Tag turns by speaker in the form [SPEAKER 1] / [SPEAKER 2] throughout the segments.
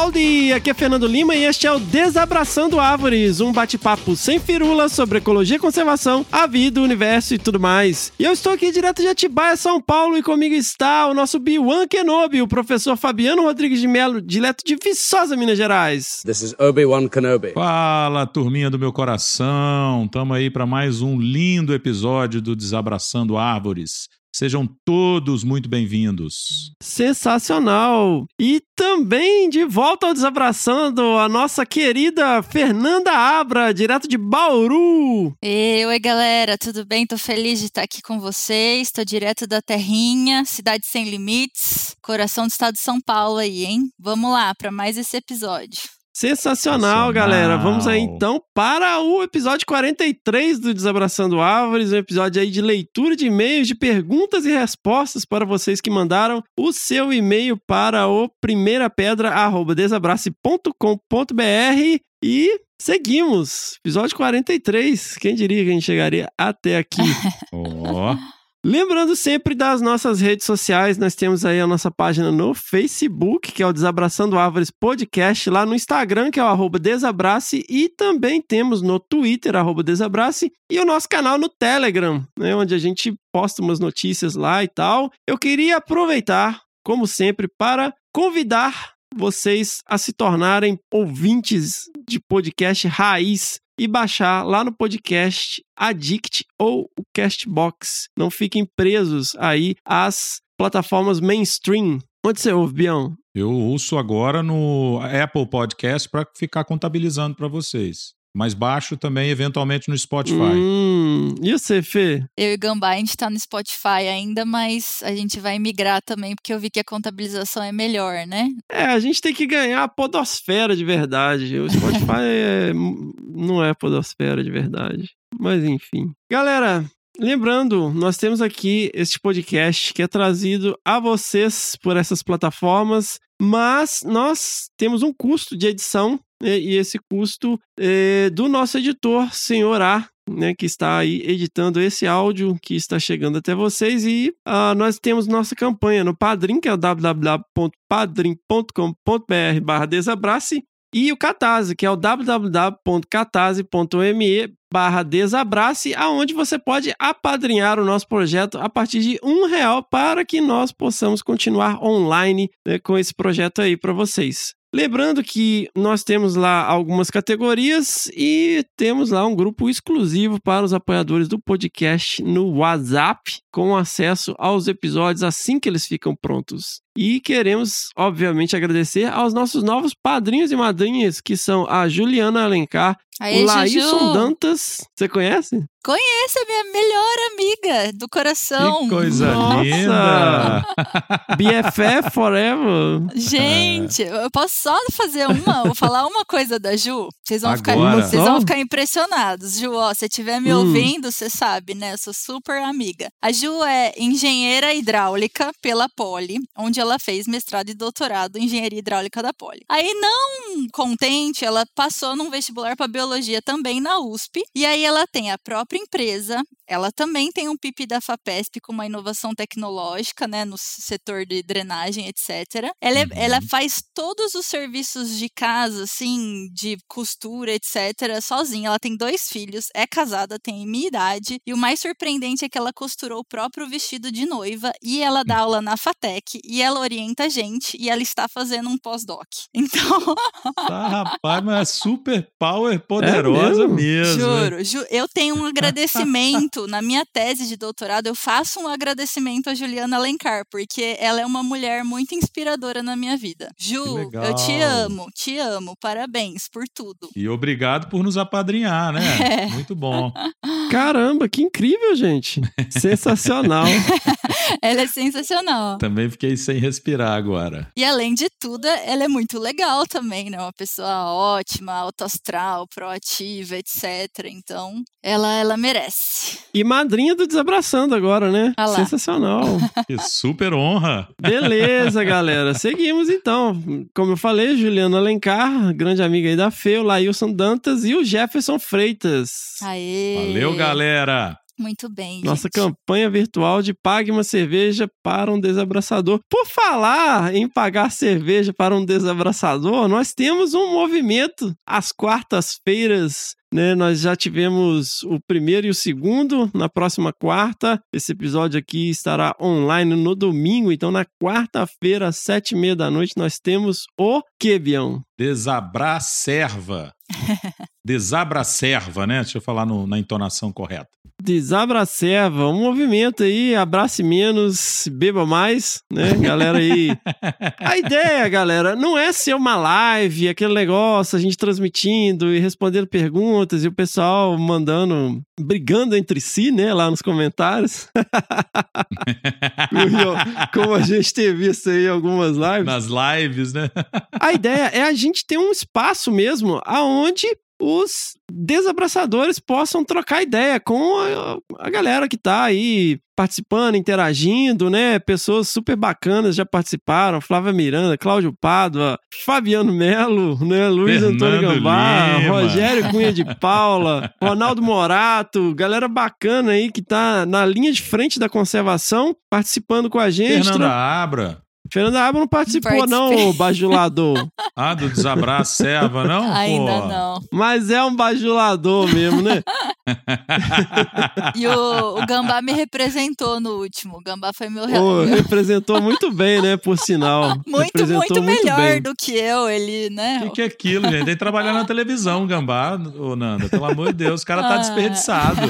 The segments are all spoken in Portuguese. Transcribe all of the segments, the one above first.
[SPEAKER 1] Howdy! Aqui é Fernando Lima e este é o Desabraçando Árvores, um bate-papo sem firula sobre ecologia e conservação, a vida, o universo e tudo mais. E eu estou aqui direto de Atibaia, São Paulo, e comigo está o nosso Biwan Kenobi, o professor Fabiano Rodrigues de Melo, direto de Viçosa, Minas Gerais.
[SPEAKER 2] This is Obi-Wan Kenobi.
[SPEAKER 3] Fala, turminha do meu coração. Tamo aí para mais um lindo episódio do Desabraçando Árvores. Sejam todos muito bem-vindos.
[SPEAKER 1] Sensacional! E também de volta ao Desabraçando, a nossa querida Fernanda Abra, direto de Bauru.
[SPEAKER 4] E, oi, galera, tudo bem? Tô feliz de estar aqui com vocês. Tô direto da Terrinha, cidade sem limites, coração do estado de São Paulo aí, hein? Vamos lá para mais esse episódio.
[SPEAKER 1] Sensacional,
[SPEAKER 3] Sensacional.
[SPEAKER 1] galera. Vamos aí então para o episódio 43 do Desabraçando Árvores, um episódio aí de leitura de e-mails, de perguntas e respostas para vocês que mandaram o seu e-mail para o primeirapedra@desabrace.com.br e seguimos. Episódio 43. Quem diria que a gente chegaria até aqui?
[SPEAKER 3] Ó,
[SPEAKER 1] Lembrando sempre das nossas redes sociais, nós temos aí a nossa página no Facebook, que é o Desabraçando Árvores Podcast, lá no Instagram, que é o Desabrace, e também temos no Twitter, Desabrace, e o nosso canal no Telegram, né, onde a gente posta umas notícias lá e tal. Eu queria aproveitar, como sempre, para convidar vocês a se tornarem ouvintes de podcast raiz e baixar lá no podcast Addict ou o Castbox. Não fiquem presos aí às plataformas mainstream. Onde você ouve, Bião?
[SPEAKER 3] eu ouço agora no Apple Podcast para ficar contabilizando para vocês. Mas baixo também, eventualmente, no Spotify.
[SPEAKER 1] Hum, e você, Fê?
[SPEAKER 4] Eu e Gambá, a gente tá no Spotify ainda, mas a gente vai migrar também, porque eu vi que a contabilização é melhor, né?
[SPEAKER 1] É, a gente tem que ganhar a podosfera de verdade. O Spotify é- não é podosfera de verdade. Mas enfim. Galera, lembrando, nós temos aqui este podcast que é trazido a vocês por essas plataformas, mas nós temos um custo de edição e esse custo é do nosso editor, Senhor A, né, que está aí editando esse áudio que está chegando até vocês e ah, nós temos nossa campanha no Padrim, que é www.padrim.com.br barra desabrace e o Catarse, que é o www.catarse.me barra desabrace, aonde você pode apadrinhar o nosso projeto a partir de um real para que nós possamos continuar online né, com esse projeto aí para vocês. Lembrando que nós temos lá algumas categorias e temos lá um grupo exclusivo para os apoiadores do podcast no WhatsApp, com acesso aos episódios assim que eles ficam prontos. E queremos, obviamente, agradecer aos nossos novos padrinhos e madrinhas, que são a Juliana Alencar,
[SPEAKER 4] Aí,
[SPEAKER 1] o Laíson Dantas. Você conhece?
[SPEAKER 4] conheça a minha melhor amiga do coração.
[SPEAKER 3] Que coisa
[SPEAKER 1] Nossa!
[SPEAKER 3] linda!
[SPEAKER 1] BFF Forever.
[SPEAKER 4] Gente, eu posso só fazer uma, vou falar uma coisa da Ju. Vocês vão, ficar, vocês vão ficar impressionados. Ju, ó, se estiver me
[SPEAKER 1] Hum.
[SPEAKER 4] ouvindo, você sabe, né? Eu sou super amiga. A Ju é engenheira hidráulica pela Poli, onde ela fez mestrado e doutorado em engenharia hidráulica da Poli. Aí, não contente, ela passou num vestibular para biologia também na USP. E aí ela tem a própria empresa. Ela também tem um PIP da FAPESP com uma inovação tecnológica, né, no setor de drenagem, etc. Ela, é-
[SPEAKER 3] Uhum.
[SPEAKER 4] ela faz todos os serviços de casa, assim, de costura, etc., sozinha. Ela tem dois filhos, é casada, tem minha idade. E o mais surpreendente é que ela costurou o próprio vestido de noiva e ela dá aula na FATEC e ela orienta a gente e ela está fazendo um pós-doc. Então,
[SPEAKER 3] Tá, rapaz, mas é super power poderosa
[SPEAKER 1] mesmo?
[SPEAKER 3] mesmo. hein?
[SPEAKER 4] Juro, ju- eu tenho um agradecimento na minha tese de doutorado. Eu faço um agradecimento a Juliana Alencar, porque ela é uma mulher muito inspiradora na minha vida. Ju, eu te amo, te amo. Parabéns por tudo.
[SPEAKER 3] E obrigado por nos apadrinhar, né?
[SPEAKER 4] É.
[SPEAKER 3] Muito bom.
[SPEAKER 1] Caramba, que incrível, gente. Sensacional.
[SPEAKER 4] ela é sensacional.
[SPEAKER 3] Também fiquei sem respirar agora.
[SPEAKER 4] E além de tudo, ela é muito legal também, né? Uma pessoa ótima, autoastral, proativa, etc. Então, ela, ela merece.
[SPEAKER 1] E madrinha do Desabraçando agora, né?
[SPEAKER 4] Ah.
[SPEAKER 1] Sensacional.
[SPEAKER 3] Que super honra.
[SPEAKER 1] Beleza, galera. Seguimos então. Como eu falei, Juliana Alencar, grande amiga aí da Fê, o Laílson Dantas e o Jefferson Freitas.
[SPEAKER 4] Aê!
[SPEAKER 3] Valeu, galera.
[SPEAKER 4] Muito bem,
[SPEAKER 1] Nossa
[SPEAKER 4] gente.
[SPEAKER 1] campanha virtual de Pague uma cerveja para um desabraçador. Por falar em pagar cerveja para um desabraçador, nós temos um movimento às quartas-feiras. Né, nós já tivemos o primeiro e o segundo na próxima quarta. Esse episódio aqui estará online no domingo. Então, na quarta-feira, às sete e meia da noite, nós temos o Quebião.
[SPEAKER 3] Desabracerva. Desabracerva, né? Deixa eu falar no- na entonação correta.
[SPEAKER 1] Desabraceva, um movimento aí, abrace menos, beba mais, né, galera aí. A ideia, galera, não é ser uma live, aquele negócio, a gente transmitindo e respondendo perguntas e o pessoal mandando, brigando entre si, né, lá nos comentários. Como a gente tem visto aí em algumas lives.
[SPEAKER 3] Nas lives, né?
[SPEAKER 1] A ideia é a gente ter um espaço mesmo aonde os desabraçadores possam trocar ideia com a, a galera que tá aí participando, interagindo, né? Pessoas super bacanas já participaram, Flávia Miranda, Cláudio Pádua, Fabiano Melo, né? Luiz Antônio
[SPEAKER 3] Fernando
[SPEAKER 1] Gambá,
[SPEAKER 3] Lima.
[SPEAKER 1] Rogério Cunha de Paula, Ronaldo Morato, galera bacana aí que tá na linha de frente da conservação, participando com a gente.
[SPEAKER 3] Fernanda Abra.
[SPEAKER 1] Fernanda Abra não participou, não, bajulador.
[SPEAKER 3] Ah, do Desabracerva, não?
[SPEAKER 4] Ainda
[SPEAKER 3] Pô.
[SPEAKER 4] não.
[SPEAKER 1] Mas é um bajulador mesmo, né?
[SPEAKER 4] E o, o Gambá me representou no último. O Gambá foi meu, meu-
[SPEAKER 1] representou muito bem, né? Por sinal.
[SPEAKER 4] muito,
[SPEAKER 1] Representou
[SPEAKER 4] muito melhor
[SPEAKER 1] bem.
[SPEAKER 4] do que eu. Ele,
[SPEAKER 3] O
[SPEAKER 4] né?
[SPEAKER 3] que, que é aquilo, gente? Tem que trabalhar na televisão, gambá, ô Nanda. Pelo amor de Deus, o cara tá
[SPEAKER 4] Ah.
[SPEAKER 3] desperdiçado.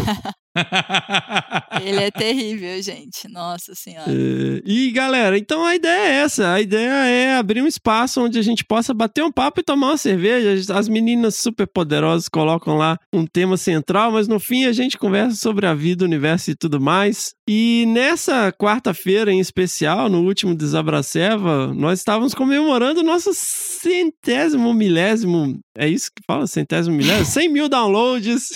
[SPEAKER 4] Ele é terrível, gente. Nossa senhora.
[SPEAKER 1] É, E galera, então a ideia é essa. A ideia é abrir um espaço onde a gente possa bater um papo e tomar uma cerveja. As meninas super poderosas colocam lá um tema central, mas no fim a gente conversa sobre a vida, o universo e tudo mais. E nessa quarta-feira em especial, no último Desabraceva, nós estávamos comemorando o nosso centésimo milésimo. É isso que fala? Centésimo milésimo? 100 mil downloads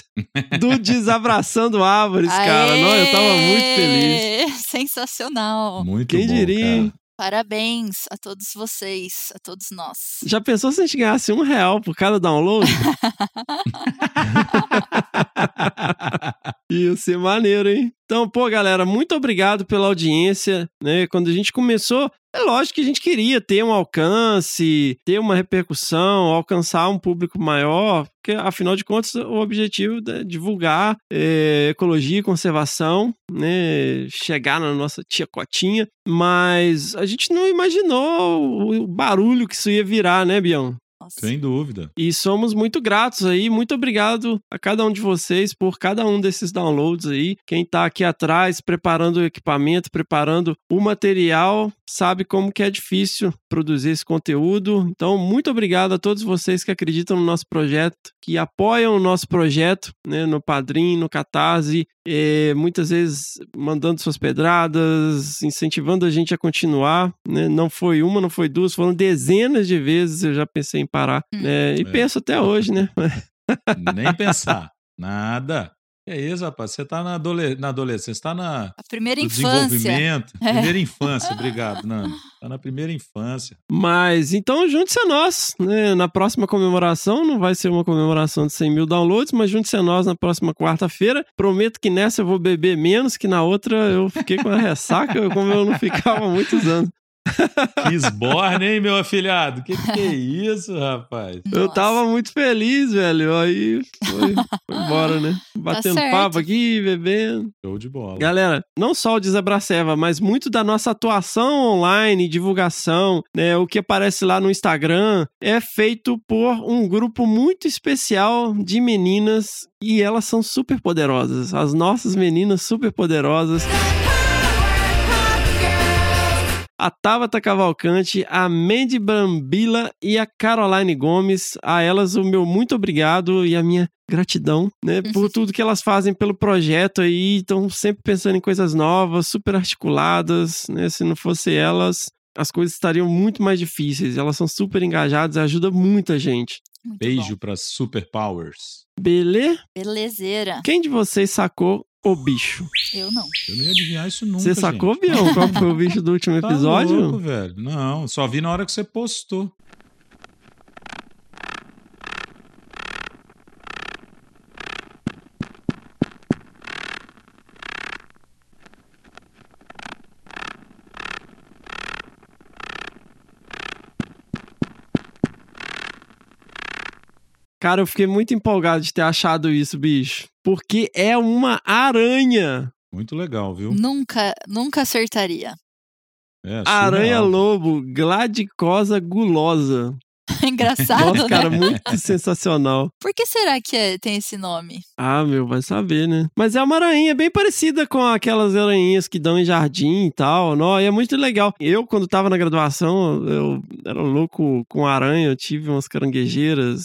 [SPEAKER 1] do Desabraçando Árvores, cara. Não, eu tava muito feliz.
[SPEAKER 4] Aê! Sensacional.
[SPEAKER 3] Muito
[SPEAKER 1] Quem
[SPEAKER 3] bom,
[SPEAKER 1] diria,
[SPEAKER 3] cara.
[SPEAKER 4] Parabéns a todos vocês, a todos nós.
[SPEAKER 1] Já pensou se a gente ganhasse um real por cada download? Ia ser maneiro, hein? Então, pô, galera, muito obrigado pela audiência, né? Quando a gente começou, é lógico que a gente queria ter um alcance, ter uma repercussão, alcançar um público maior, porque afinal de contas o objetivo é divulgar é, ecologia e conservação, né? Chegar na nossa tia Cotinha, mas a gente não imaginou o barulho que isso ia virar, né, Bião?
[SPEAKER 4] Nossa.
[SPEAKER 3] Sem dúvida.
[SPEAKER 1] E somos muito gratos aí, muito obrigado a cada um de vocês por cada um desses downloads aí. Quem tá aqui atrás preparando o equipamento, preparando o material, sabe como que é difícil produzir esse conteúdo. Então, muito obrigado a todos vocês que acreditam no nosso projeto, que apoiam o nosso projeto, né, no Padrim, no Catarse, eh, muitas vezes mandando suas pedradas, incentivando a gente a continuar, né? Não foi uma, não foi duas, foram dezenas de vezes eu já pensei em parar, né? E
[SPEAKER 3] É.
[SPEAKER 1] penso até hoje, né?
[SPEAKER 3] Nem pensar. Nada. Que isso, rapaz? Você tá na, adole- na adolescência, você tá na
[SPEAKER 4] A primeira
[SPEAKER 3] no
[SPEAKER 4] infância.
[SPEAKER 3] desenvolvimento.
[SPEAKER 4] É.
[SPEAKER 3] Primeira infância, obrigado, Nando. Tá na primeira infância.
[SPEAKER 1] Mas então junte-se a nós, né? Na próxima comemoração, não vai ser uma comemoração de 100 mil downloads, mas junte-se a nós na próxima quarta-feira. Prometo que nessa eu vou beber menos, que na outra eu fiquei com a ressaca, como eu não ficava há muitos anos.
[SPEAKER 3] Kisborne, hein, meu afilhado? Que que é isso, rapaz?
[SPEAKER 1] Eu
[SPEAKER 4] Nossa.
[SPEAKER 1] tava muito feliz, velho. Aí foi, foi embora, né? Batendo
[SPEAKER 4] certo.
[SPEAKER 1] papo aqui, bebendo.
[SPEAKER 3] Show de bola.
[SPEAKER 1] Galera, não só o Desabraceva, mas muito da nossa atuação online, divulgação, né, o que aparece lá no Instagram, é feito por um grupo muito especial de meninas e elas são super poderosas. As nossas meninas super poderosas. A Tabata Cavalcante, a Mandy Brambila e a Caroline Gomes. A elas o meu muito obrigado e a minha gratidão, né, por tudo que elas fazem pelo projeto aí, estão sempre pensando em coisas novas, super articuladas, né? Se não fosse elas, as coisas estariam muito mais difíceis. Elas são super engajadas e ajudam muita gente.
[SPEAKER 4] Muito
[SPEAKER 3] Beijo para Superpowers.
[SPEAKER 1] Beleza?
[SPEAKER 4] Belezeira.
[SPEAKER 1] Quem de vocês sacou o bicho?
[SPEAKER 4] Eu não.
[SPEAKER 3] Eu não ia adivinhar isso nunca.
[SPEAKER 1] Você sacou,
[SPEAKER 3] gente.
[SPEAKER 1] Bião? Qual foi o bicho do último
[SPEAKER 3] Tá
[SPEAKER 1] episódio?
[SPEAKER 3] louco, velho. Não, só vi na hora que você postou.
[SPEAKER 1] Cara, eu fiquei muito empolgado de ter achado isso, bicho. Porque é uma aranha.
[SPEAKER 3] Muito legal, viu?
[SPEAKER 4] Nunca, nunca acertaria.
[SPEAKER 3] É,
[SPEAKER 1] Aranha
[SPEAKER 3] surreal.
[SPEAKER 1] lobo, gladicosa gulosa.
[SPEAKER 4] Engraçado,
[SPEAKER 1] Nossa, cara,
[SPEAKER 4] né?
[SPEAKER 1] muito sensacional.
[SPEAKER 4] Por que será que é- tem esse nome?
[SPEAKER 1] Ah, meu, vai saber, né? Mas é uma aranha bem parecida com aquelas aranhinhas que dão em jardim e tal. Não, e é muito legal. Eu, quando tava na graduação, eu era louco com aranha, eu tive umas caranguejeiras.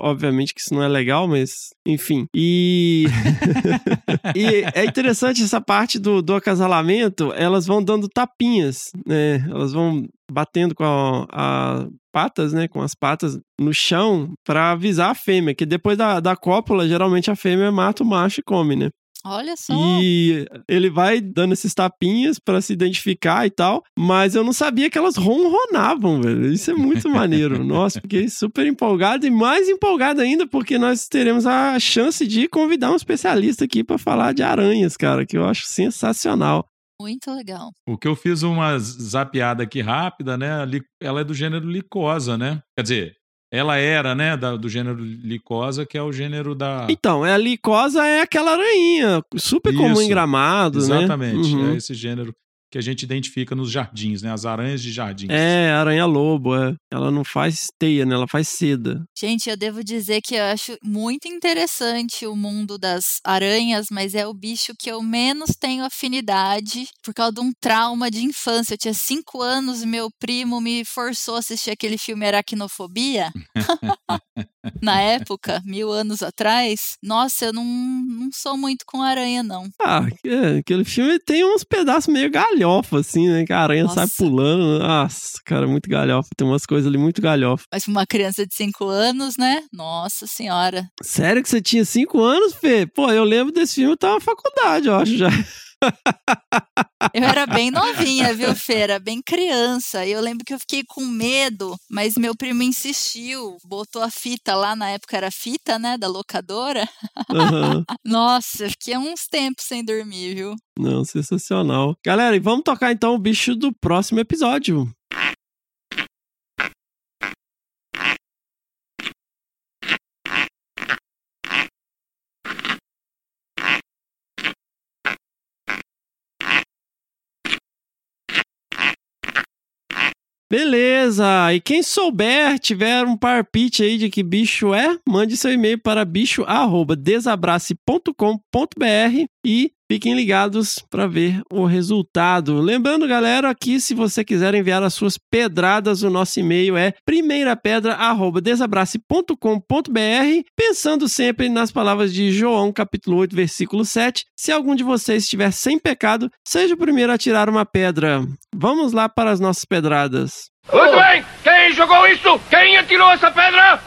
[SPEAKER 1] Obviamente que isso não é legal, mas enfim. E, e é interessante essa parte do, do acasalamento, elas vão dando tapinhas, né? Elas vão batendo com a, a patas, né, com as patas no chão pra avisar a fêmea, que depois da, da cópula, geralmente a fêmea mata o macho e come, né?
[SPEAKER 4] Olha só.
[SPEAKER 1] E ele vai dando esses tapinhas pra se identificar e tal, mas eu não sabia que elas ronronavam, velho. Isso é muito maneiro. Nossa, fiquei super empolgado e mais empolgado ainda porque nós teremos a chance de convidar um especialista aqui pra falar de aranhas, cara, que eu acho sensacional.
[SPEAKER 4] Muito legal.
[SPEAKER 3] O que eu fiz uma zapeada aqui rápida, né? Ela é do gênero licosa, né? Quer dizer, ela era, né, da- do gênero licosa, que é o gênero da.
[SPEAKER 1] Então, é a licosa é aquela aranha, super comum
[SPEAKER 3] Isso,
[SPEAKER 1] em gramado, né?
[SPEAKER 3] Exatamente.
[SPEAKER 1] Uhum.
[SPEAKER 3] É esse gênero que a gente identifica nos jardins, né? As aranhas de jardins.
[SPEAKER 1] É, aranha-lobo, é. Ela não faz teia, né? Ela faz seda.
[SPEAKER 4] Gente, eu devo dizer que eu acho muito interessante o mundo das aranhas, mas é o bicho que eu menos tenho afinidade por causa de um trauma de infância. Eu tinha cinco anos e meu primo me forçou a assistir aquele filme Aracnofobia. Na época, mil anos atrás. Nossa, eu não, não sou muito com aranha, não.
[SPEAKER 1] Ah, aquele filme tem uns pedaços meio galhofa, assim, né? Que a aranha sai
[SPEAKER 4] Nossa.
[SPEAKER 1] pulando. Nossa, cara, muito galhofa. Tem umas coisas ali muito galhofa.
[SPEAKER 4] Mas pra uma criança de cinco anos, né? Nossa senhora.
[SPEAKER 1] Sério que você tinha cinco anos, Fê? Pô, eu lembro desse filme, eu tava na faculdade, eu acho já.
[SPEAKER 4] Eu era bem novinha, viu, Feira? Bem criança. E eu lembro que eu fiquei com medo, mas meu primo insistiu, botou a fita lá, na época era fita, né, da locadora.
[SPEAKER 1] Aham.
[SPEAKER 4] Nossa, eu fiquei uns tempos sem dormir, viu?
[SPEAKER 1] Não, sensacional. Galera, e vamos tocar então o bicho do próximo episódio. Beleza! E quem souber, tiver um parpite aí de que bicho é, mande seu e-mail para bicho@desabrace.com.br e fiquem ligados para ver o resultado. Lembrando, galera, que se você quiser enviar as suas pedradas, o nosso e-mail é primeirapedra@desabrace.com.br, pensando sempre nas palavras de João, capítulo 8, versículo 7. Se algum de vocês estiver sem pecado, seja o primeiro a tirar uma pedra. Vamos lá para as nossas pedradas.
[SPEAKER 2] Muito bem! Quem jogou isso? Quem atirou essa pedra?
[SPEAKER 4] A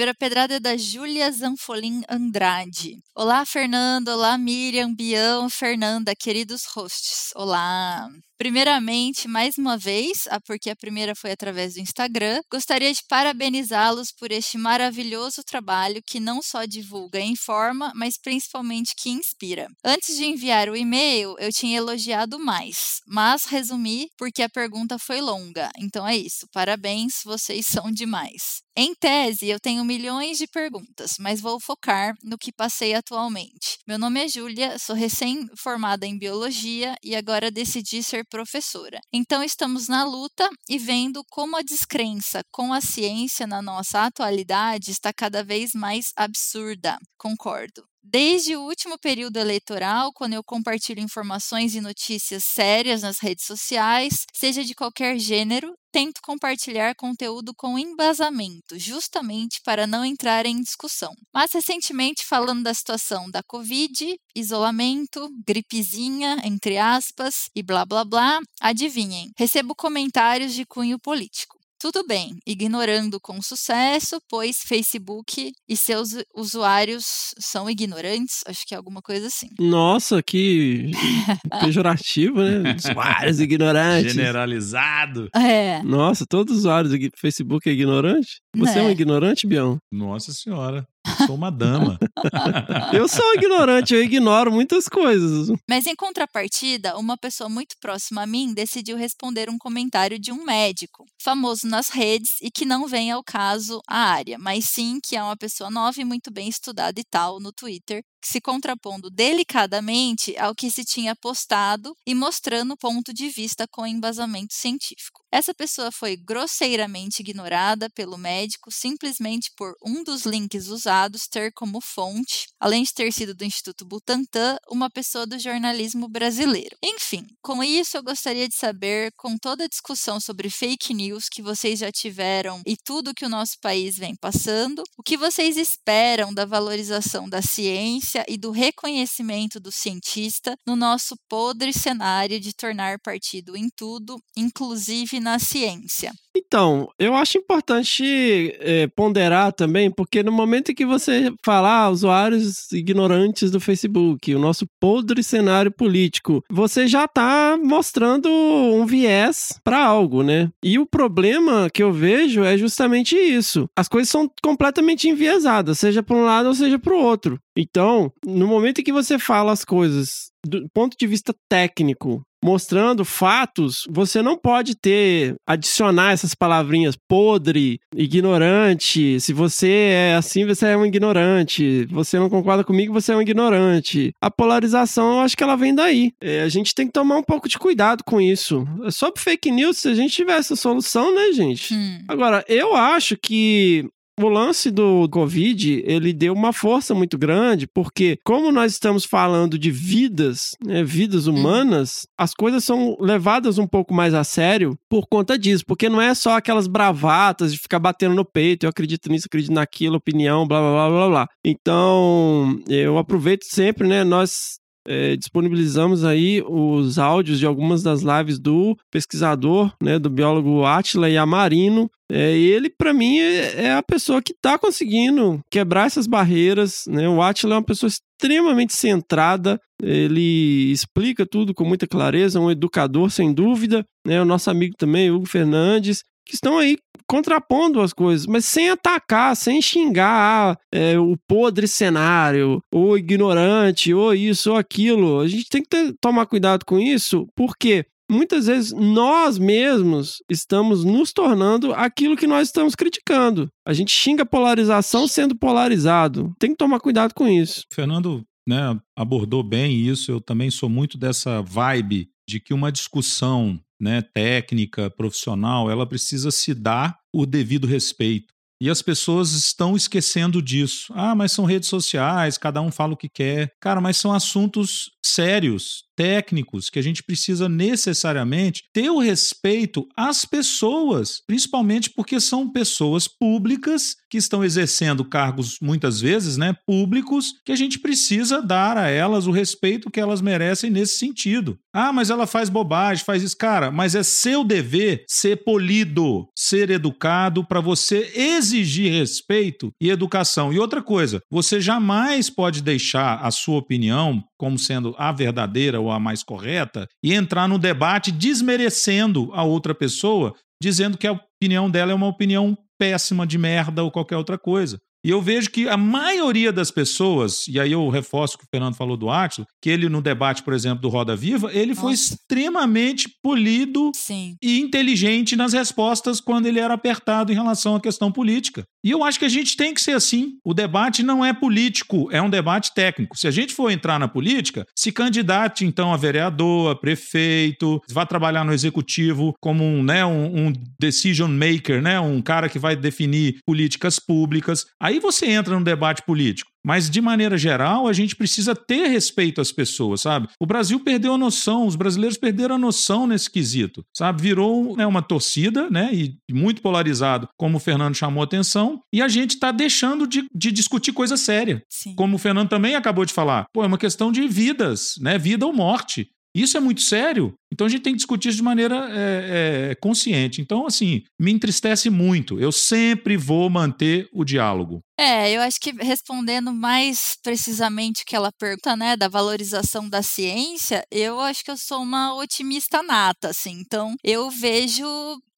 [SPEAKER 4] primeira pedrada é da Júlia Zanfolim Andrade. Olá, Fernando. Olá, Miriam, Bião, Fernanda, queridos hosts. Olá. Primeiramente, mais uma vez, porque a primeira foi através do Instagram, gostaria de parabenizá-los por este maravilhoso trabalho que não só divulga e informa, mas principalmente que inspira. Antes de enviar o e-mail, eu tinha elogiado mais, mas resumi porque a pergunta foi longa. Então é isso. Parabéns, vocês são demais. Em tese, eu tenho milhões de perguntas, mas vou focar no que passei atualmente. Meu nome é Júlia, sou recém-formada em biologia e agora decidi ser professora. Então estamos na luta e vendo como a descrença com a ciência na nossa atualidade está cada vez mais absurda. Concordo. Desde o último período eleitoral, quando eu compartilho informações e notícias sérias nas redes sociais, seja de qualquer gênero, tento compartilhar conteúdo com embasamento, justamente para não entrar em discussão. Mas recentemente, falando da situação da Covid, isolamento, gripezinha, entre aspas, e blá blá blá, adivinhem, recebo comentários de cunho político. Tudo bem, ignorando com sucesso, pois Facebook e seus usuários são ignorantes, acho que é alguma coisa assim.
[SPEAKER 1] Nossa, que pejorativo, né? Usuários ignorantes.
[SPEAKER 3] Generalizado.
[SPEAKER 4] É,
[SPEAKER 1] Nossa, todos os usuários do Facebook é ignorante? Você é um
[SPEAKER 4] Né.
[SPEAKER 1] ignorante, Bião?
[SPEAKER 3] Nossa senhora. Eu Sou uma dama.
[SPEAKER 1] Eu sou um ignorante, eu ignoro muitas coisas.
[SPEAKER 4] Mas em contrapartida, uma pessoa muito próxima a mim decidiu responder um comentário de um médico, famoso nas redes e que não vem ao caso a área, mas sim que é uma pessoa nova e muito bem estudada e tal no Twitter, se contrapondo delicadamente ao que se tinha postado e mostrando o ponto de vista com embasamento científico. Essa pessoa foi grosseiramente ignorada pelo médico simplesmente por um dos links usados ter como fonte, além de ter sido do Instituto Butantan, uma pessoa do jornalismo brasileiro. Enfim, com isso eu gostaria de saber, com toda a discussão sobre fake news que vocês já tiveram e tudo que o nosso país vem passando, o que vocês esperam da valorização da ciência e do reconhecimento do cientista no nosso podre cenário de tornar partido em tudo, inclusive na ciência.
[SPEAKER 1] Então, eu acho importante eh, ponderar também, porque no momento em que você falar ah, usuários ignorantes do Facebook, o nosso podre cenário político, você já está mostrando um viés para algo, né? E o problema que eu vejo é justamente isso. As coisas são completamente enviesadas, seja para um lado ou seja para o outro. Então, no momento em que você fala as coisas do ponto de vista técnico, mostrando fatos, você não pode ter adicionar essas palavrinhas podre, ignorante. Se você é assim, você é um ignorante. Você não concorda comigo, você é um ignorante. A polarização, eu acho que ela vem daí. É, a gente tem que tomar um pouco de cuidado com isso. Sobre fake news, se a gente tivesse a solução, né, gente?
[SPEAKER 4] Hum.
[SPEAKER 1] Agora, eu acho que o lance do Covid, ele deu uma força muito grande, porque como nós estamos falando de vidas, né, vidas humanas, as coisas são levadas um pouco mais a sério por conta disso, porque não é só aquelas bravatas de ficar batendo no peito, eu acredito nisso, acredito naquilo, opinião, blá blá blá blá blá. Então, eu aproveito sempre, né, nós é, disponibilizamos aí os áudios de algumas das lives do pesquisador, né, do biólogo Atila Yamarino. É, ele, para mim, é, é a pessoa que está conseguindo quebrar essas barreiras. Né? O Atila é uma pessoa extremamente centrada, ele explica tudo com muita clareza, um educador, sem dúvida. Né? O nosso amigo também, Hugo Fernandes, que estão aí contrapondo as coisas, mas sem atacar, sem xingar ah, é, o podre cenário, ou ignorante, ou isso ou aquilo. A gente tem que ter, tomar cuidado com isso, porque muitas vezes nós mesmos estamos nos tornando aquilo que nós estamos criticando. A gente xinga polarização sendo polarizado. Tem que tomar cuidado com isso.
[SPEAKER 3] Fernando né, abordou bem isso. Eu também sou muito dessa vibe de que uma discussão né, técnica, profissional, ela precisa se dar o devido respeito. E as pessoas estão esquecendo disso. Ah, mas são redes sociais, cada um fala o que quer. Cara, mas são assuntos sérios, técnicos, que a gente precisa necessariamente ter o respeito às pessoas, principalmente porque são pessoas públicas que estão exercendo cargos muitas vezes, né, públicos, que a gente precisa dar a elas o respeito que elas merecem nesse sentido. Ah, mas ela faz bobagem, faz isso, cara, mas é seu dever ser polido, ser educado para você exigir respeito e educação. E outra coisa, você jamais pode deixar a sua opinião como sendo a verdadeira ou a mais correta e entrar no debate desmerecendo a outra pessoa, dizendo que a opinião dela é uma opinião péssima de merda ou qualquer outra coisa. E eu vejo que a maioria das pessoas, e aí eu reforço o que o Fernando falou do Átila, que ele no debate, por exemplo, do Roda Viva, ele foi
[SPEAKER 4] Nossa.
[SPEAKER 3] extremamente polido
[SPEAKER 4] Sim.
[SPEAKER 3] e inteligente nas respostas quando ele era apertado em relação à questão política. E eu acho que a gente tem que ser assim. O debate não é político, é um debate técnico. Se a gente for entrar na política, se candidate então a vereador, a prefeito, vá trabalhar no executivo como um, né, um, um decision maker, né, um cara que vai definir políticas públicas. Aí você entra no debate político. Mas, de maneira geral, a gente precisa ter respeito às pessoas, sabe? O Brasil perdeu a noção, os brasileiros perderam a noção nesse quesito, sabe? Virou né, uma torcida, né? E muito polarizado, como o Fernando chamou a atenção, e a gente está deixando de, de discutir coisa séria.
[SPEAKER 4] Sim.
[SPEAKER 3] Como o Fernando também acabou de falar. Pô, é uma questão de vidas, né? Vida ou morte. Isso é muito sério. Então a gente tem que discutir isso de maneira é, é, consciente. Então, assim, me entristece muito. Eu sempre vou manter o diálogo.
[SPEAKER 4] É, eu acho que respondendo mais precisamente o que ela pergunta, né, da valorização da ciência, eu acho que eu sou uma otimista nata, assim. Então, eu vejo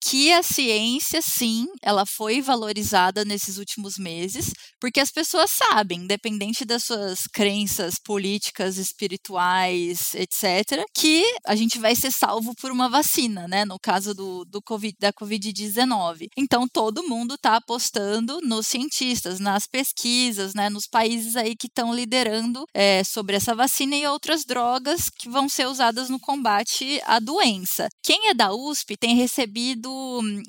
[SPEAKER 4] que a ciência, sim, ela foi valorizada nesses últimos meses, porque as pessoas sabem, independente das suas crenças políticas, espirituais, etc., que a gente vai ser salvo por uma vacina, né? No caso do, do COVID, da Covid-19. Então, todo mundo está apostando nos cientistas, nas pesquisas, né? Nos países aí que estão liderando é, sobre essa vacina e outras drogas que vão ser usadas no combate à doença. Quem é da USP tem recebido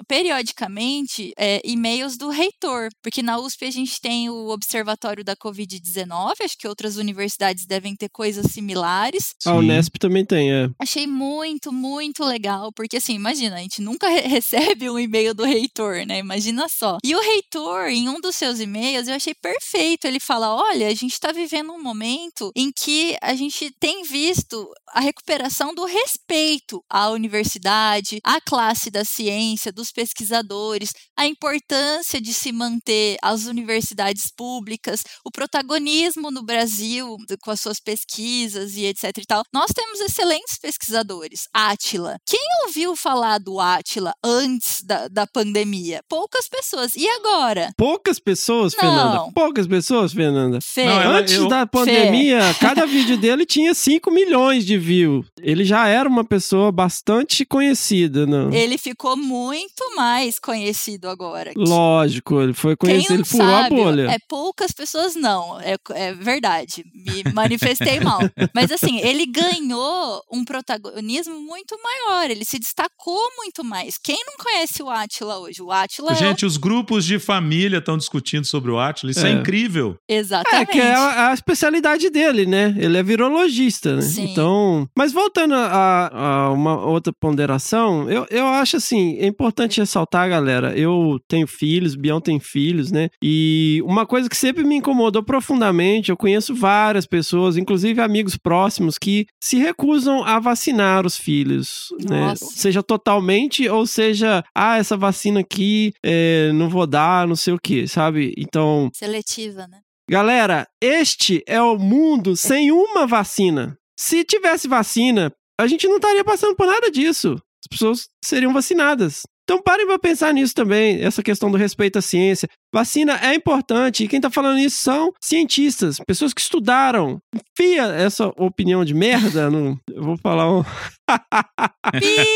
[SPEAKER 4] periodicamente é, e-mails do reitor, porque na USP a gente tem o Observatório da Covid-19, acho que outras universidades devem ter coisas similares.
[SPEAKER 1] A Unesp também tem, é.
[SPEAKER 4] Achei muito, muito legal, porque assim, imagina, a gente nunca re recebe um e-mail do reitor, né? Imagina só. E o reitor, em um dos seus e-mails, eu achei perfeito. Ele fala: olha, a gente está vivendo um momento em que a gente tem visto a recuperação do respeito à universidade, à classe da ciência, dos pesquisadores, a importância de se manter as universidades públicas, o protagonismo no Brasil com as suas pesquisas e etc e tal. Nós temos excelentes pesquisadores. Átila. Quem ouviu falar do Átila antes da, da pandemia? Poucas pessoas. E agora?
[SPEAKER 1] Poucas pessoas,
[SPEAKER 4] Não.
[SPEAKER 1] Fernanda. Poucas pessoas, Fernanda.
[SPEAKER 4] Fê,
[SPEAKER 3] Não,
[SPEAKER 1] Antes
[SPEAKER 3] eu-
[SPEAKER 1] da pandemia, cada vídeo dele tinha 5 milhões de views. Ele já era uma pessoa bastante conhecida, não?
[SPEAKER 4] ele ficou muito mais conhecido agora.
[SPEAKER 1] Lógico, ele foi conhecido, ele furou
[SPEAKER 4] sabe,
[SPEAKER 1] a bolha.
[SPEAKER 4] é poucas pessoas não, é, é verdade, me manifestei mal. Mas assim, ele ganhou um protagonismo muito maior, ele se destacou muito mais. Quem não conhece o Átila hoje? O Átila é o-
[SPEAKER 3] Gente, os grupos de família estão discutindo sobre o Atlas. Isso é,
[SPEAKER 1] É.
[SPEAKER 3] incrível.
[SPEAKER 1] É,
[SPEAKER 4] Exatamente.
[SPEAKER 1] que é a, a especialidade dele, né? Ele é virologista, né?
[SPEAKER 4] Sim.
[SPEAKER 1] Então. Mas voltando a, a uma outra ponderação, eu, eu acho assim, é importante ressaltar, galera. Eu tenho filhos, Bião tem filhos, né? E uma coisa que sempre me incomodou profundamente, eu conheço várias pessoas, inclusive amigos próximos, que se recusam a vacinar os filhos, né?
[SPEAKER 4] Nossa.
[SPEAKER 1] Seja totalmente ou seja, ah, essa vacina aqui é, não vou dar, não sei o que, sabe? Então.
[SPEAKER 4] Seletiva, né?
[SPEAKER 1] Galera, este é o mundo sem uma vacina. Se tivesse vacina, a gente não estaria passando por nada disso. As pessoas seriam vacinadas. Então parem pra pensar nisso também, essa questão do respeito à ciência. Vacina é importante e quem tá falando isso são cientistas, pessoas que estudaram. Enfia essa opinião de merda no... Eu vou falar um...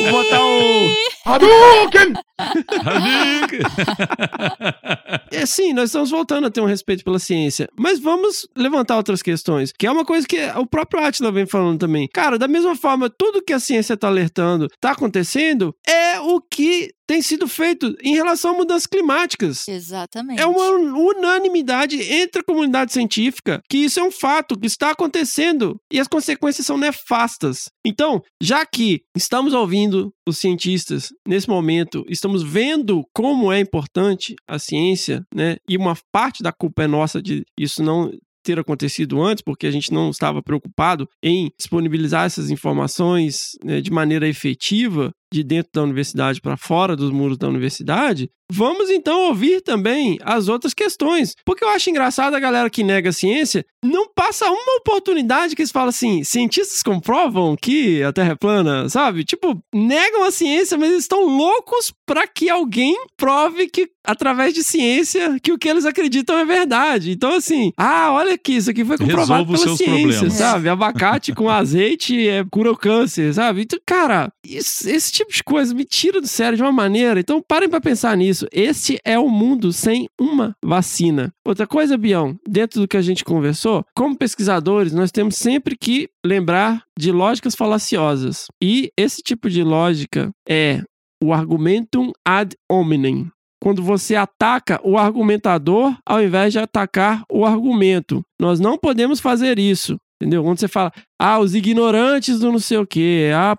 [SPEAKER 1] vou botar um...
[SPEAKER 2] Hadouken!
[SPEAKER 1] É sim, nós estamos voltando a ter um respeito pela ciência. Mas vamos levantar outras questões, que é uma coisa que o próprio Atila vem falando também. Cara, da mesma forma, tudo que a ciência está alertando está acontecendo é o que tem sido feito em relação a mudanças climáticas.
[SPEAKER 4] Exatamente.
[SPEAKER 1] É uma unanimidade entre a comunidade científica que isso é um fato que está acontecendo e as consequências são nefastas. Então, já que estamos ouvindo os cientistas nesse momento, estamos vendo como é importante a ciência, né? E uma parte da culpa é nossa de isso não ter acontecido antes, porque a gente não estava preocupado em disponibilizar essas informações né, de maneira efetiva de dentro da universidade para fora dos muros da universidade, vamos então ouvir também as outras questões. Porque eu acho engraçado a galera que nega a ciência não passa uma oportunidade que eles falam assim: cientistas comprovam que a Terra é plana, sabe? Tipo, negam a ciência, mas eles estão loucos para que alguém prove que, através de ciência, que o que eles acreditam é verdade. Então, assim, ah, olha aqui, isso aqui foi comprovado
[SPEAKER 3] Resolva os
[SPEAKER 1] pela ciência,
[SPEAKER 3] problemas.
[SPEAKER 1] sabe? Abacate com azeite é, cura o câncer, sabe? Então, cara, isso- esse tipo de coisa me tira do sério de uma maneira. Então, parem pra pensar nisso. Este é o mundo sem uma vacina. Outra coisa, Bião, dentro do que a gente conversou, como pesquisadores, nós temos sempre que lembrar de lógicas falaciosas. E esse tipo de lógica é o argumentum ad hominem. quando você ataca o argumentador ao invés de atacar o argumento. Nós não podemos fazer isso. Entendeu? Quando você fala, ah, os ignorantes do não sei o quê, ah,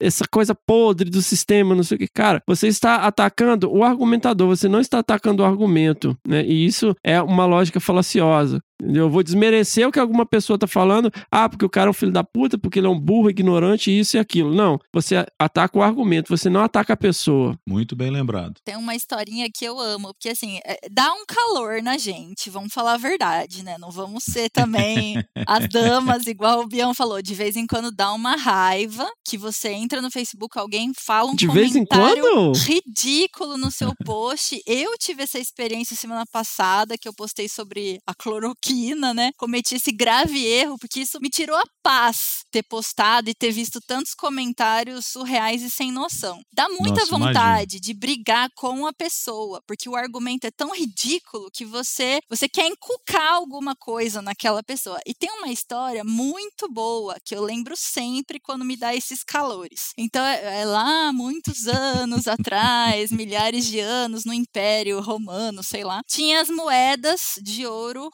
[SPEAKER 1] essa coisa podre do sistema, não sei o quê. Cara, você está atacando o argumentador, você não está atacando o argumento, né? E isso é uma lógica falaciosa. Eu vou desmerecer o que alguma pessoa tá falando, ah, porque o cara é um filho da puta, porque ele é um burro, ignorante, isso e aquilo. Não, você ataca o argumento, você não ataca a pessoa.
[SPEAKER 3] Muito bem lembrado.
[SPEAKER 4] Tem uma historinha que eu amo, porque assim, é, dá um calor na gente, vamos falar a verdade, né? Não vamos ser também as damas, igual o Bião falou, de vez em quando dá uma raiva que você entra no Facebook, alguém fala um
[SPEAKER 1] De vez em
[SPEAKER 4] comentário
[SPEAKER 1] quando?
[SPEAKER 4] ridículo no seu post. Eu tive essa experiência semana passada que eu postei sobre a cloroquina, né? Cometi esse grave erro porque isso me tirou a paz ter postado e ter visto tantos comentários surreais e sem noção. Dá muita
[SPEAKER 3] Nossa,
[SPEAKER 4] vontade de brigar com a pessoa, porque o argumento é tão ridículo que você você quer encucar alguma coisa naquela pessoa. E tem uma história muito boa que eu lembro sempre quando me dá esses calores. Então é, é lá muitos anos atrás, milhares de anos no Império Romano, sei lá, tinha as moedas de ouro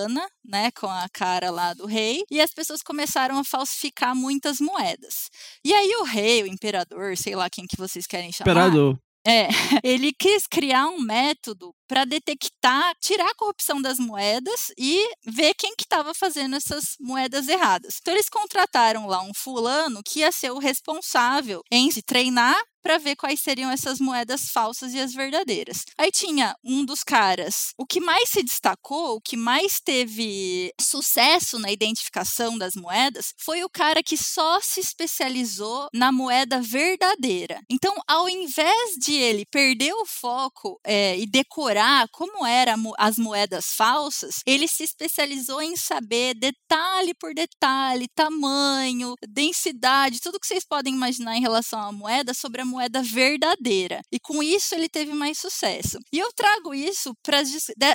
[SPEAKER 4] romana, né, com a cara lá do rei, e as pessoas começaram a falsificar muitas moedas. E aí o rei, o imperador, sei lá quem que vocês querem chamar,
[SPEAKER 1] Imperador.
[SPEAKER 4] é, ele quis criar um método para detectar, tirar a corrupção das moedas e ver quem que estava fazendo essas moedas erradas. Então eles contrataram lá um fulano que ia ser o responsável em se treinar para ver quais seriam essas moedas falsas e as verdadeiras. Aí tinha um dos caras, o que mais se destacou, o que mais teve sucesso na identificação das moedas, foi o cara que só se especializou na moeda verdadeira. Então, ao invés de ele perder o foco é, e decorar como eram as moedas falsas, ele se especializou em saber detalhe por detalhe, tamanho, densidade, tudo que vocês podem imaginar em relação à moeda sobre a moeda verdadeira. E com isso ele teve mais sucesso. E eu trago isso para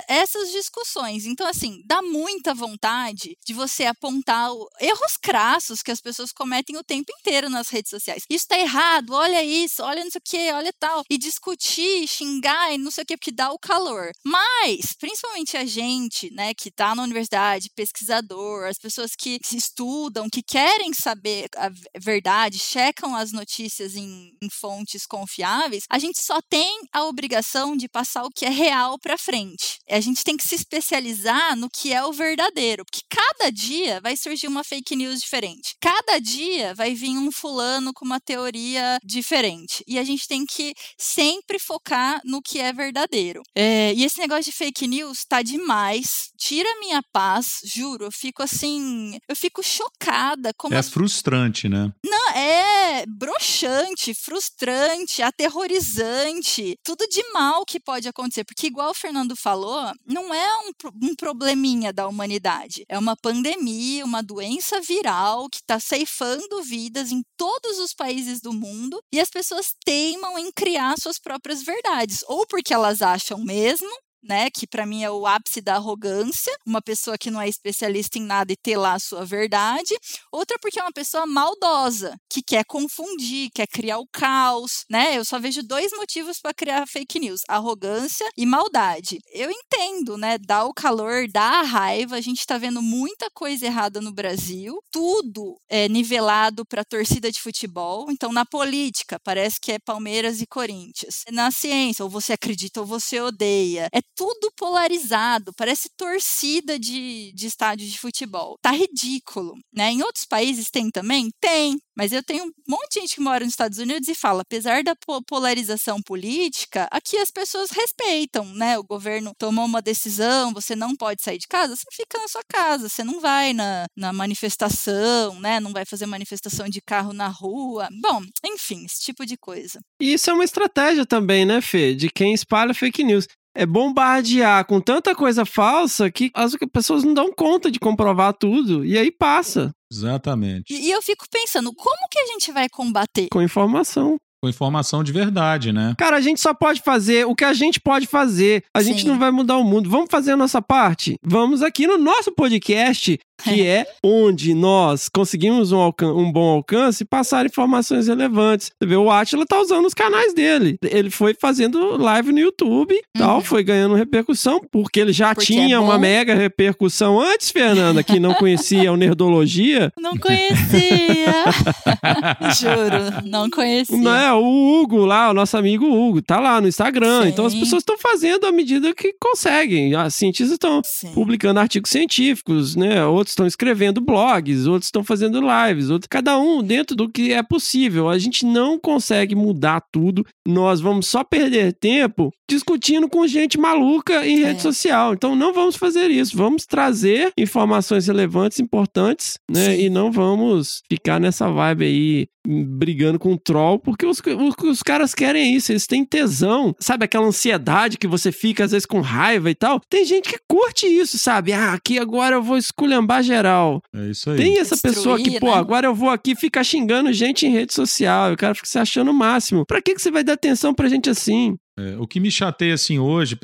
[SPEAKER 4] essas discussões. Então, assim, dá muita vontade de você apontar erros crassos que as pessoas cometem o tempo inteiro nas redes sociais. Isso tá errado, olha isso, olha não sei o que, olha tal. E discutir, xingar e não sei o que, porque dá o calor. Mas, principalmente a gente, né, que tá na universidade, pesquisador, as pessoas que estudam, que querem saber a verdade, checam as notícias em, em fontes confiáveis, a gente só tem a obrigação de passar o que é real para frente. A gente tem que se especializar no que é o verdadeiro, porque cada dia vai surgir uma fake news diferente. Cada dia vai vir um fulano com uma teoria diferente. E a gente tem que sempre focar no que é verdadeiro. É, e esse negócio de fake news tá demais. Tira a minha paz, juro. Eu fico assim. Eu fico chocada como
[SPEAKER 3] É
[SPEAKER 4] as
[SPEAKER 3] frustrante, né?
[SPEAKER 4] não, é broxante, frustrante, aterrorizante, tudo de mal que pode acontecer. Porque, igual o Fernando falou, não é um, um probleminha da humanidade. É uma pandemia, uma doença viral que está ceifando vidas em todos os países do mundo e as pessoas teimam em criar suas próprias verdades. Ou porque elas acham mesmo, né, que para mim é o ápice da arrogância, uma pessoa que não é especialista em nada e ter lá a sua verdade, outra porque é uma pessoa maldosa, que quer confundir, quer criar o caos, né? Eu só vejo dois motivos para criar fake news: arrogância e maldade. Eu entendo, né? Dá o calor, dá a raiva, a gente tá vendo muita coisa errada no Brasil, tudo é nivelado para torcida de futebol. Então, na política, parece que é Palmeiras e Corinthians. Na ciência, ou você acredita ou você odeia. É tudo polarizado, parece torcida de, de estádio de futebol. Tá ridículo, né? Em outros países tem também? Tem. Mas eu tenho um monte de gente que mora nos Estados Unidos e fala, apesar da po- polarização política, aqui as pessoas respeitam, né? O governo tomou uma decisão, você não pode sair de casa, você fica na sua casa, você não vai na, na manifestação, né? Não vai fazer manifestação de carro na rua. Bom, enfim, esse tipo de coisa.
[SPEAKER 1] E isso é uma estratégia também, né, Fê? De quem espalha fake news. É bombardear com tanta coisa falsa que as pessoas não dão conta de comprovar tudo. E aí passa
[SPEAKER 3] Exatamente.
[SPEAKER 4] E, e eu fico pensando, como que a gente vai combater?
[SPEAKER 1] com informação.
[SPEAKER 3] Com informação de verdade, né?
[SPEAKER 1] Cara, a gente só pode fazer o que a gente pode fazer. A gente
[SPEAKER 4] Sim.
[SPEAKER 1] não vai mudar o mundo. Vamos fazer a nossa parte? Vamos aqui no nosso podcast que é onde nós conseguimos um, um bom alcance e passar informações relevantes. Você vê, o Atila tá usando os canais dele. Ele foi fazendo live no YouTube e tal,
[SPEAKER 4] Uhum.
[SPEAKER 1] foi ganhando repercussão, porque ele já
[SPEAKER 4] Porque
[SPEAKER 1] tinha
[SPEAKER 4] é
[SPEAKER 1] uma mega repercussão antes, Fernanda, que não conhecia o Nerdologia.
[SPEAKER 4] Não conhecia. Juro, não conhecia.
[SPEAKER 1] Não é, o Hugo lá, o nosso amigo Hugo, tá lá no Instagram.
[SPEAKER 4] Sim.
[SPEAKER 1] Então as pessoas estão fazendo à medida que conseguem. As cientistas estão publicando artigos científicos, né? Outros estão escrevendo blogs, outros estão fazendo lives, outros, cada um dentro do que é possível. A gente não consegue mudar tudo. Nós vamos só perder tempo discutindo com gente maluca em rede
[SPEAKER 4] É.
[SPEAKER 1] social. Então não vamos fazer isso. Vamos trazer informações relevantes, importantes, né?
[SPEAKER 4] Sim.
[SPEAKER 1] E não vamos ficar nessa vibe aí brigando com o troll, porque os, os, os caras querem isso, eles têm tesão, sabe? Aquela ansiedade que você fica às vezes com raiva e tal. Tem gente que curte isso, sabe? Ah, aqui agora eu vou esculhambar geral.
[SPEAKER 3] É isso aí.
[SPEAKER 1] Tem essa pessoa que,
[SPEAKER 4] Destruir,
[SPEAKER 1] pô,
[SPEAKER 4] né?
[SPEAKER 1] agora eu vou aqui ficar xingando gente em rede social, o cara fica se achando o máximo. Pra que, que você vai dar atenção pra gente assim?
[SPEAKER 3] É, o que me chateia assim hoje,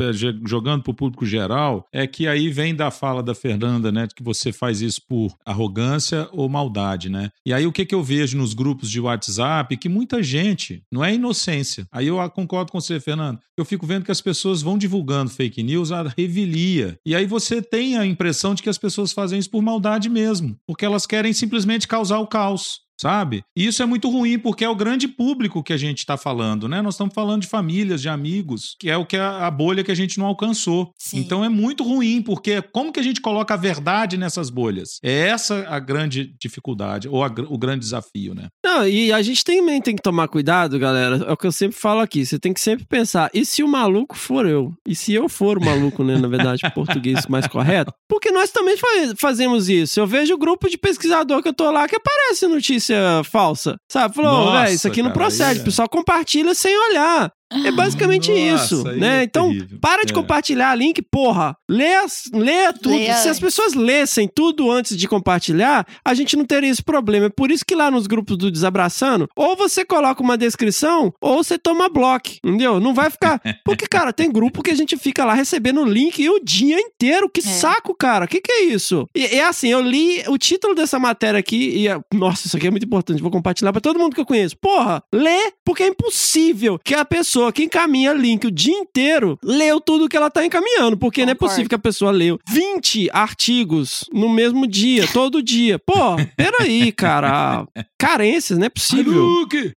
[SPEAKER 3] jogando pro público geral, é que aí vem da fala da Fernanda, né, que você faz isso por arrogância ou maldade, né? E aí o que que eu vejo nos grupos de WhatsApp que muita gente, não é inocência. Aí eu concordo com você, Fernando. Eu fico vendo que as pessoas vão divulgando fake news a revelia. E aí você tem a impressão de que as pessoas fazem isso por maldade mesmo, porque elas querem simplesmente causar o caos. Sabe? E isso é muito ruim porque é o grande público que a gente está falando, né? Nós estamos falando de famílias, de amigos, que é o que a, a bolha que a gente não alcançou.
[SPEAKER 4] Sim.
[SPEAKER 3] Então é muito ruim porque como que a gente coloca a verdade nessas bolhas? É essa a grande dificuldade ou a o grande desafio, né?
[SPEAKER 1] Não, e a gente também tem que tomar cuidado, galera. É o que eu sempre falo aqui. Você tem que sempre pensar: e se o maluco for eu? E se eu for o maluco, né? Na verdade, português mais correto? Porque nós também fa- fazemos isso. Eu vejo grupo de pesquisador que eu tô lá que aparece notícia falsa. Sabe? Falou, velho, isso aqui não
[SPEAKER 3] cara,
[SPEAKER 1] procede.
[SPEAKER 3] aí é-
[SPEAKER 1] O pessoal compartilha sem olhar. É basicamente
[SPEAKER 3] Nossa,
[SPEAKER 1] isso, né?
[SPEAKER 3] é
[SPEAKER 1] então,
[SPEAKER 3] terrível.
[SPEAKER 1] para de
[SPEAKER 3] É.
[SPEAKER 1] compartilhar link, porra. Lê, as- lê tudo.
[SPEAKER 4] Leia
[SPEAKER 1] Se as pessoas lessem tudo antes de compartilhar, a gente não teria esse problema. É por isso que lá nos grupos do Desabraçando, ou você coloca uma descrição, ou você toma bloco, entendeu? Não vai ficar... Porque, cara, tem grupo que a gente fica lá recebendo link o dia inteiro. Que saco, cara. Que que é isso? E é assim, eu li o título dessa matéria aqui e... é- Nossa, isso aqui é muito importante. Vou compartilhar pra todo mundo que eu conheço. Porra, lê, porque é impossível que a pessoa que encaminha link o dia inteiro leu tudo que ela tá encaminhando. Porque não é
[SPEAKER 4] Concordo.
[SPEAKER 1] possível que a pessoa leu 20 artigos no mesmo dia, todo dia. Pô, peraí, cara. Carências, não é possível.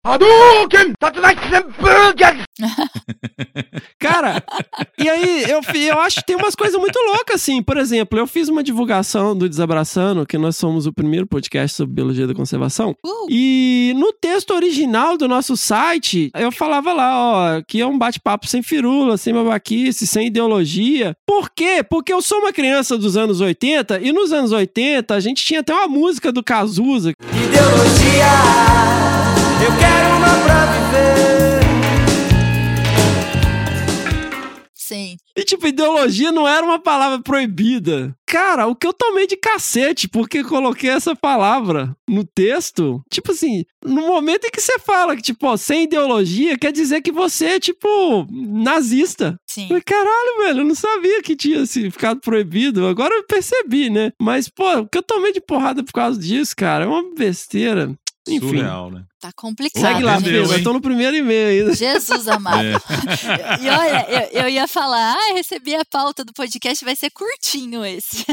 [SPEAKER 2] Hadouken! Burger!
[SPEAKER 1] Cara, e aí eu, eu acho que tem umas coisas muito loucas, assim. Por exemplo, eu fiz uma divulgação do Desabraçando, que nós somos o primeiro podcast sobre biologia da conservação.
[SPEAKER 4] Uh,
[SPEAKER 1] E no texto original do nosso site, eu falava lá, ó, que é um bate-papo sem firula, sem babaquice, sem ideologia. Por quê? Porque eu sou uma criança dos anos 80 e nos anos 80 a gente tinha até uma música do Cazuza.
[SPEAKER 5] Ideologia,
[SPEAKER 4] sim.
[SPEAKER 1] E, tipo, ideologia não era uma palavra proibida. Cara, o que eu tomei de cacete porque coloquei essa palavra no texto, tipo assim, no momento em que você fala que, tipo, ó, sem ideologia, quer dizer que você é, tipo, nazista.
[SPEAKER 4] Sim.
[SPEAKER 1] Falei, Caralho, velho, eu não sabia que tinha assim, ficado proibido. Agora eu percebi, né? Mas, pô, o que eu tomei de porrada por causa disso, cara, é uma besteira. Enfim,
[SPEAKER 3] Surreal, né?
[SPEAKER 4] Tá complicado.
[SPEAKER 1] segue lá,
[SPEAKER 3] Entendeu,
[SPEAKER 1] Fê. Eu tô no primeiro e-mail ainda.
[SPEAKER 4] Jesus amado.
[SPEAKER 3] É.
[SPEAKER 4] E olha, eu, eu ia falar, ah, recebi a pauta do podcast, vai ser curtinho esse.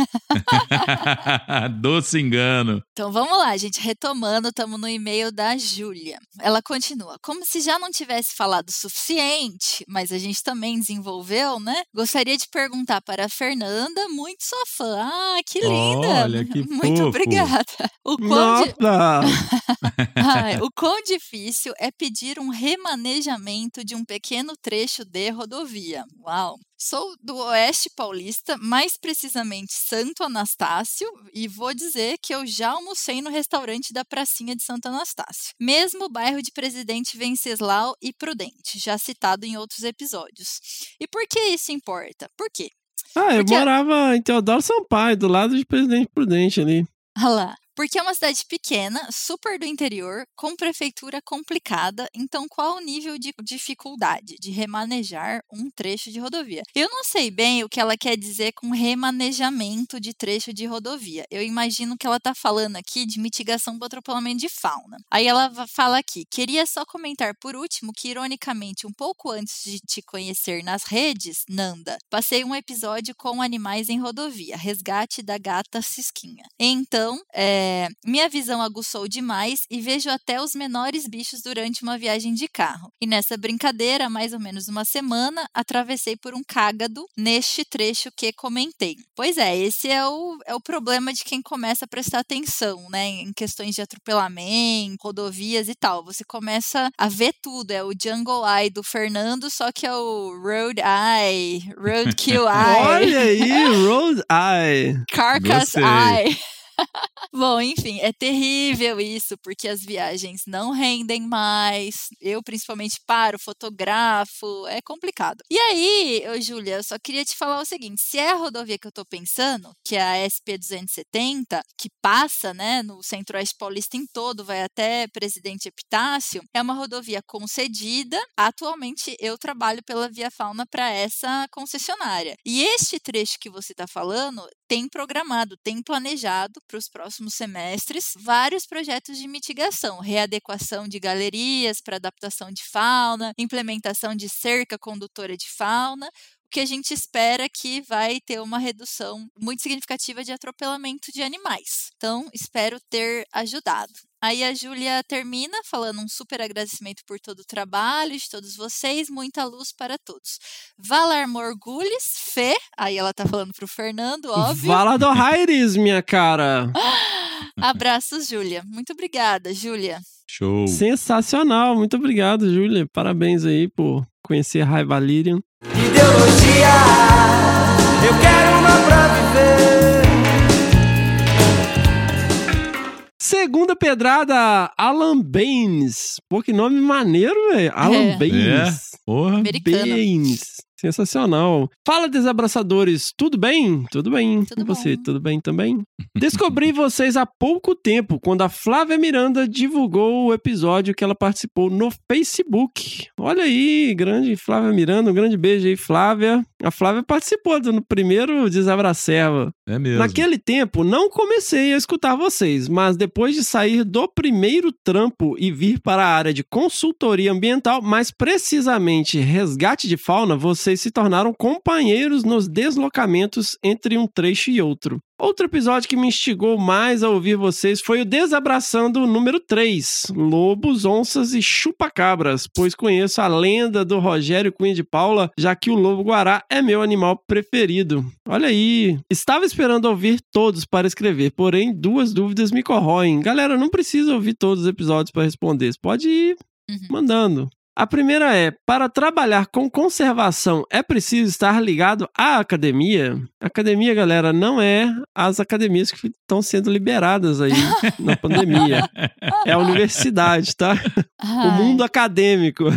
[SPEAKER 3] Doce engano.
[SPEAKER 4] Então vamos lá, gente. Retomando, estamos no e-mail da Júlia. Ela continua. Como se já não tivesse falado o suficiente, mas a gente também desenvolveu, né? Gostaria de perguntar para a Fernanda, muito sua fã. Ah, que linda!
[SPEAKER 3] Olha, que
[SPEAKER 4] muito
[SPEAKER 3] fofo.
[SPEAKER 4] obrigada. O quão,
[SPEAKER 1] Nossa!
[SPEAKER 4] Ai, o quão difícil é pedir um remanejamento de um pequeno trecho de rodovia. Uau! Sou do Oeste Paulista, mais precisamente Santo Anastácio, e vou dizer que eu já almocei no restaurante da Pracinha de Santo Anastácio, mesmo bairro de Presidente Venceslau e Prudente, já citado em outros episódios. E por que isso importa? Por quê?
[SPEAKER 1] Ah, eu
[SPEAKER 4] Porque-
[SPEAKER 1] morava em Teodoro Sampaio, do lado de Presidente Prudente ali.
[SPEAKER 4] Ah lá. Porque é uma cidade pequena, super do interior, com prefeitura complicada. Então, qual o nível de dificuldade de remanejar um trecho de rodovia? Eu não sei bem o que ela quer dizer com remanejamento de trecho de rodovia. Eu imagino que ela está falando aqui de mitigação do atropelamento de fauna. Aí ela fala aqui: queria só comentar por último que, ironicamente, um pouco antes de te conhecer nas redes, Nanda, passei um episódio com animais em rodovia, resgate da gata Cisquinha. Então, é, minha visão aguçou demais e vejo até os menores bichos durante uma viagem de carro. E nessa brincadeira, mais ou menos uma semana, atravessei por um cágado neste trecho que comentei. Pois é, esse é o, é o problema de quem começa a prestar atenção, né, em questões de atropelamento, rodovias e tal. Você começa a ver tudo, é o Jungle Eye do Fernando, só que é o Road Eye, Roadkill Eye.
[SPEAKER 1] Olha aí, Road Eye.
[SPEAKER 4] Carcass
[SPEAKER 3] Gostei.
[SPEAKER 4] Eye. Bom, enfim, é terrível isso, porque as viagens não rendem mais. Eu, principalmente, paro, fotografo, é complicado. E aí, Júlia, eu só queria te falar o seguinte: se é a rodovia que eu tô pensando, que é a SP-270, que passa, né, no Centro-Oeste Paulista em todo, vai até Presidente Epitácio, é uma rodovia concedida. Atualmente, eu trabalho pela Via Fauna para essa concessionária. E este trecho que você está falando tem programado, tem planejado para os próximos semestres vários projetos de mitigação, readequação de galerias para adaptação de fauna, implementação de cerca condutora de fauna, que a gente espera que vai ter uma redução muito significativa de atropelamento de animais. Então, espero ter ajudado. Aí a Júlia termina falando um super agradecimento por todo o trabalho de todos vocês, muita luz para todos. Valar Morgulhes, Fê, aí ela tá falando pro Fernando, óbvio.
[SPEAKER 1] Vala do Aires, minha cara.
[SPEAKER 4] Abraços, Júlia. Muito obrigada, Júlia.
[SPEAKER 3] Show.
[SPEAKER 1] Sensacional. Muito obrigado, Júlia. Parabéns aí por conhecer Valyrian.
[SPEAKER 5] Ideologia, eu quero uma pra viver.
[SPEAKER 1] Segunda pedrada, Alan Baines. Pô, que nome maneiro, velho. Alan
[SPEAKER 4] É.
[SPEAKER 1] Baines.
[SPEAKER 3] Porra.
[SPEAKER 4] Americano.
[SPEAKER 1] Baines. Sensacional. Fala, desabraçadores. Tudo bem? Tudo bem.
[SPEAKER 4] Tudo
[SPEAKER 1] e você?
[SPEAKER 4] bom.
[SPEAKER 1] Tudo bem também? Descobri vocês há pouco tempo, quando a Flávia Miranda divulgou o episódio que ela participou no Facebook. Olha aí, grande Flávia Miranda. Um grande beijo aí, Flávia. A Flávia participou do no primeiro Desabracerva.
[SPEAKER 3] É mesmo.
[SPEAKER 1] Naquele tempo, não comecei a escutar vocês, mas depois de sair do primeiro trampo e vir para a área de consultoria ambiental, mais precisamente resgate de fauna, vocês se tornaram companheiros nos deslocamentos entre um trecho e outro. Outro episódio que me instigou mais a ouvir vocês foi o Desabraçando número 3, Lobos, Onças e Chupacabras, pois conheço a lenda do Rogério Cunha de Paula, já que o lobo-guará é meu animal preferido. Olha aí, estava esperando ouvir todos para escrever, porém duas dúvidas me corroem. Galera, não precisa ouvir todos os episódios para responder, você pode ir
[SPEAKER 4] Uhum.
[SPEAKER 1] mandando. A primeira é: para trabalhar com conservação é preciso estar ligado à academia? Academia, galera, não é as academias que estão sendo liberadas aí na pandemia. É a universidade, tá? O mundo acadêmico.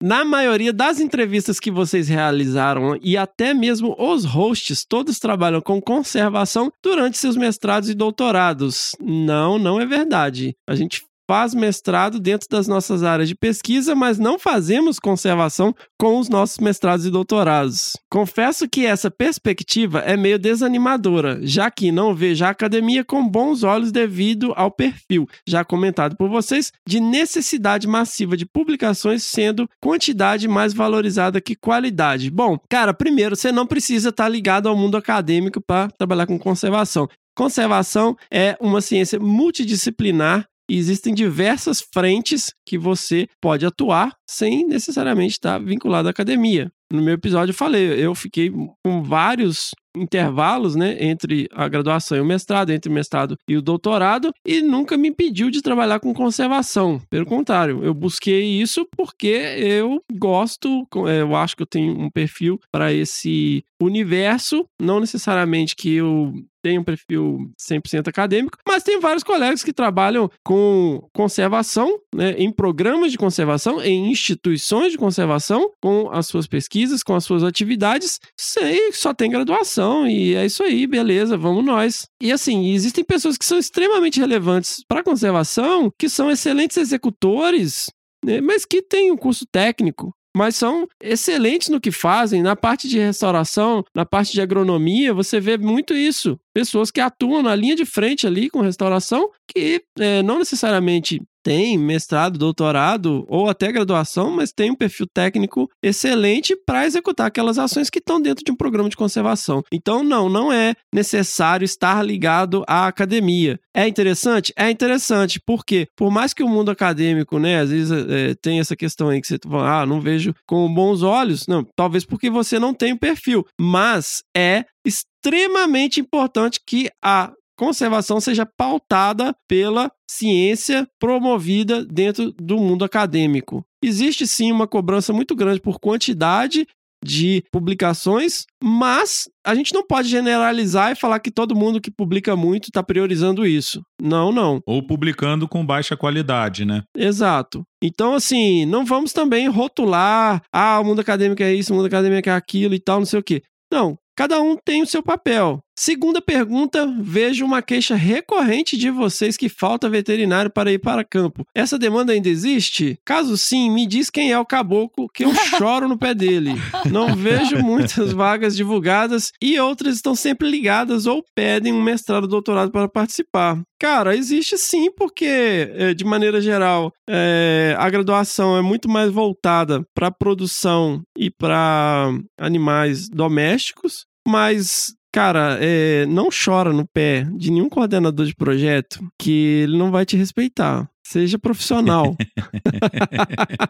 [SPEAKER 1] Na maioria das entrevistas que vocês realizaram e até mesmo os hosts, todos trabalham com conservação durante seus mestrados e doutorados. Não, não é verdade. A gente faz mestrado dentro das nossas áreas de pesquisa, mas não fazemos conservação com os nossos mestrados e doutorados. Confesso que essa perspectiva é meio desanimadora, já que não vejo a academia com bons olhos devido ao perfil, já comentado por vocês, de necessidade massiva de publicações, sendo quantidade mais valorizada que qualidade. Bom, cara, primeiro, você não precisa estar ligado ao mundo acadêmico para trabalhar com conservação. Conservação é uma ciência multidisciplinar existem diversas frentes que você pode atuar sem necessariamente estar vinculado à academia. No meu episódio eu falei, eu fiquei com vários intervalos, né, entre a graduação e o mestrado, entre o mestrado e o doutorado, e nunca me impediu de trabalhar com conservação. Pelo contrário, eu busquei isso porque eu gosto, eh, eu acho que eu tenho um perfil para esse universo, não necessariamente que eu tenha um perfil 100% acadêmico, mas tem vários colegas que trabalham com conservação, né, em programas de conservação, em instituições de conservação, com as suas pesquisas, com as suas atividades, sei, só tem graduação e é isso aí, beleza, vamos nós. E assim, existem pessoas que são extremamente relevantes para a conservação, que são excelentes executores, né, mas que têm um curso técnico, mas são excelentes no que fazem. Na parte de restauração, na parte de agronomia, você vê muito isso. Pessoas que atuam na linha de frente ali com restauração, que é, não necessariamente tem mestrado, doutorado ou até graduação, mas tem um perfil técnico excelente para executar aquelas ações que estão dentro de um programa de conservação. Então, não, não é necessário estar ligado à academia. É interessante? É interessante, porque por mais que o mundo acadêmico, né, às vezes é, tem essa questão aí que você fala, ah, não vejo com bons olhos, não, talvez porque você não tem o perfil, mas é extremamente importante que a conservação seja pautada pela ciência promovida dentro do mundo acadêmico. Existe sim uma cobrança muito grande por quantidade de publicações, mas a gente não pode generalizar e falar que todo mundo que publica muito está priorizando isso. Não, não.
[SPEAKER 3] Ou publicando com baixa qualidade, né?
[SPEAKER 1] Exato. Então, assim, não vamos também rotular, ah, o mundo acadêmico é isso, o mundo acadêmico é aquilo e tal, não sei o quê. Não, cada um tem o seu papel. Segunda pergunta, vejo uma queixa recorrente de vocês que falta veterinário para ir para campo. Essa demanda ainda existe? Caso sim, me diz quem é o caboclo que eu choro no pé dele. Não vejo muitas vagas divulgadas e outras estão sempre ligadas ou pedem um mestrado ou doutorado para participar. Cara, existe sim, porque, eh, de maneira geral, é, a graduação é muito mais voltada para produção e para animais domésticos, mas Cara, é, não chora no pé de nenhum coordenador de projeto que ele não vai te respeitar. Seja profissional.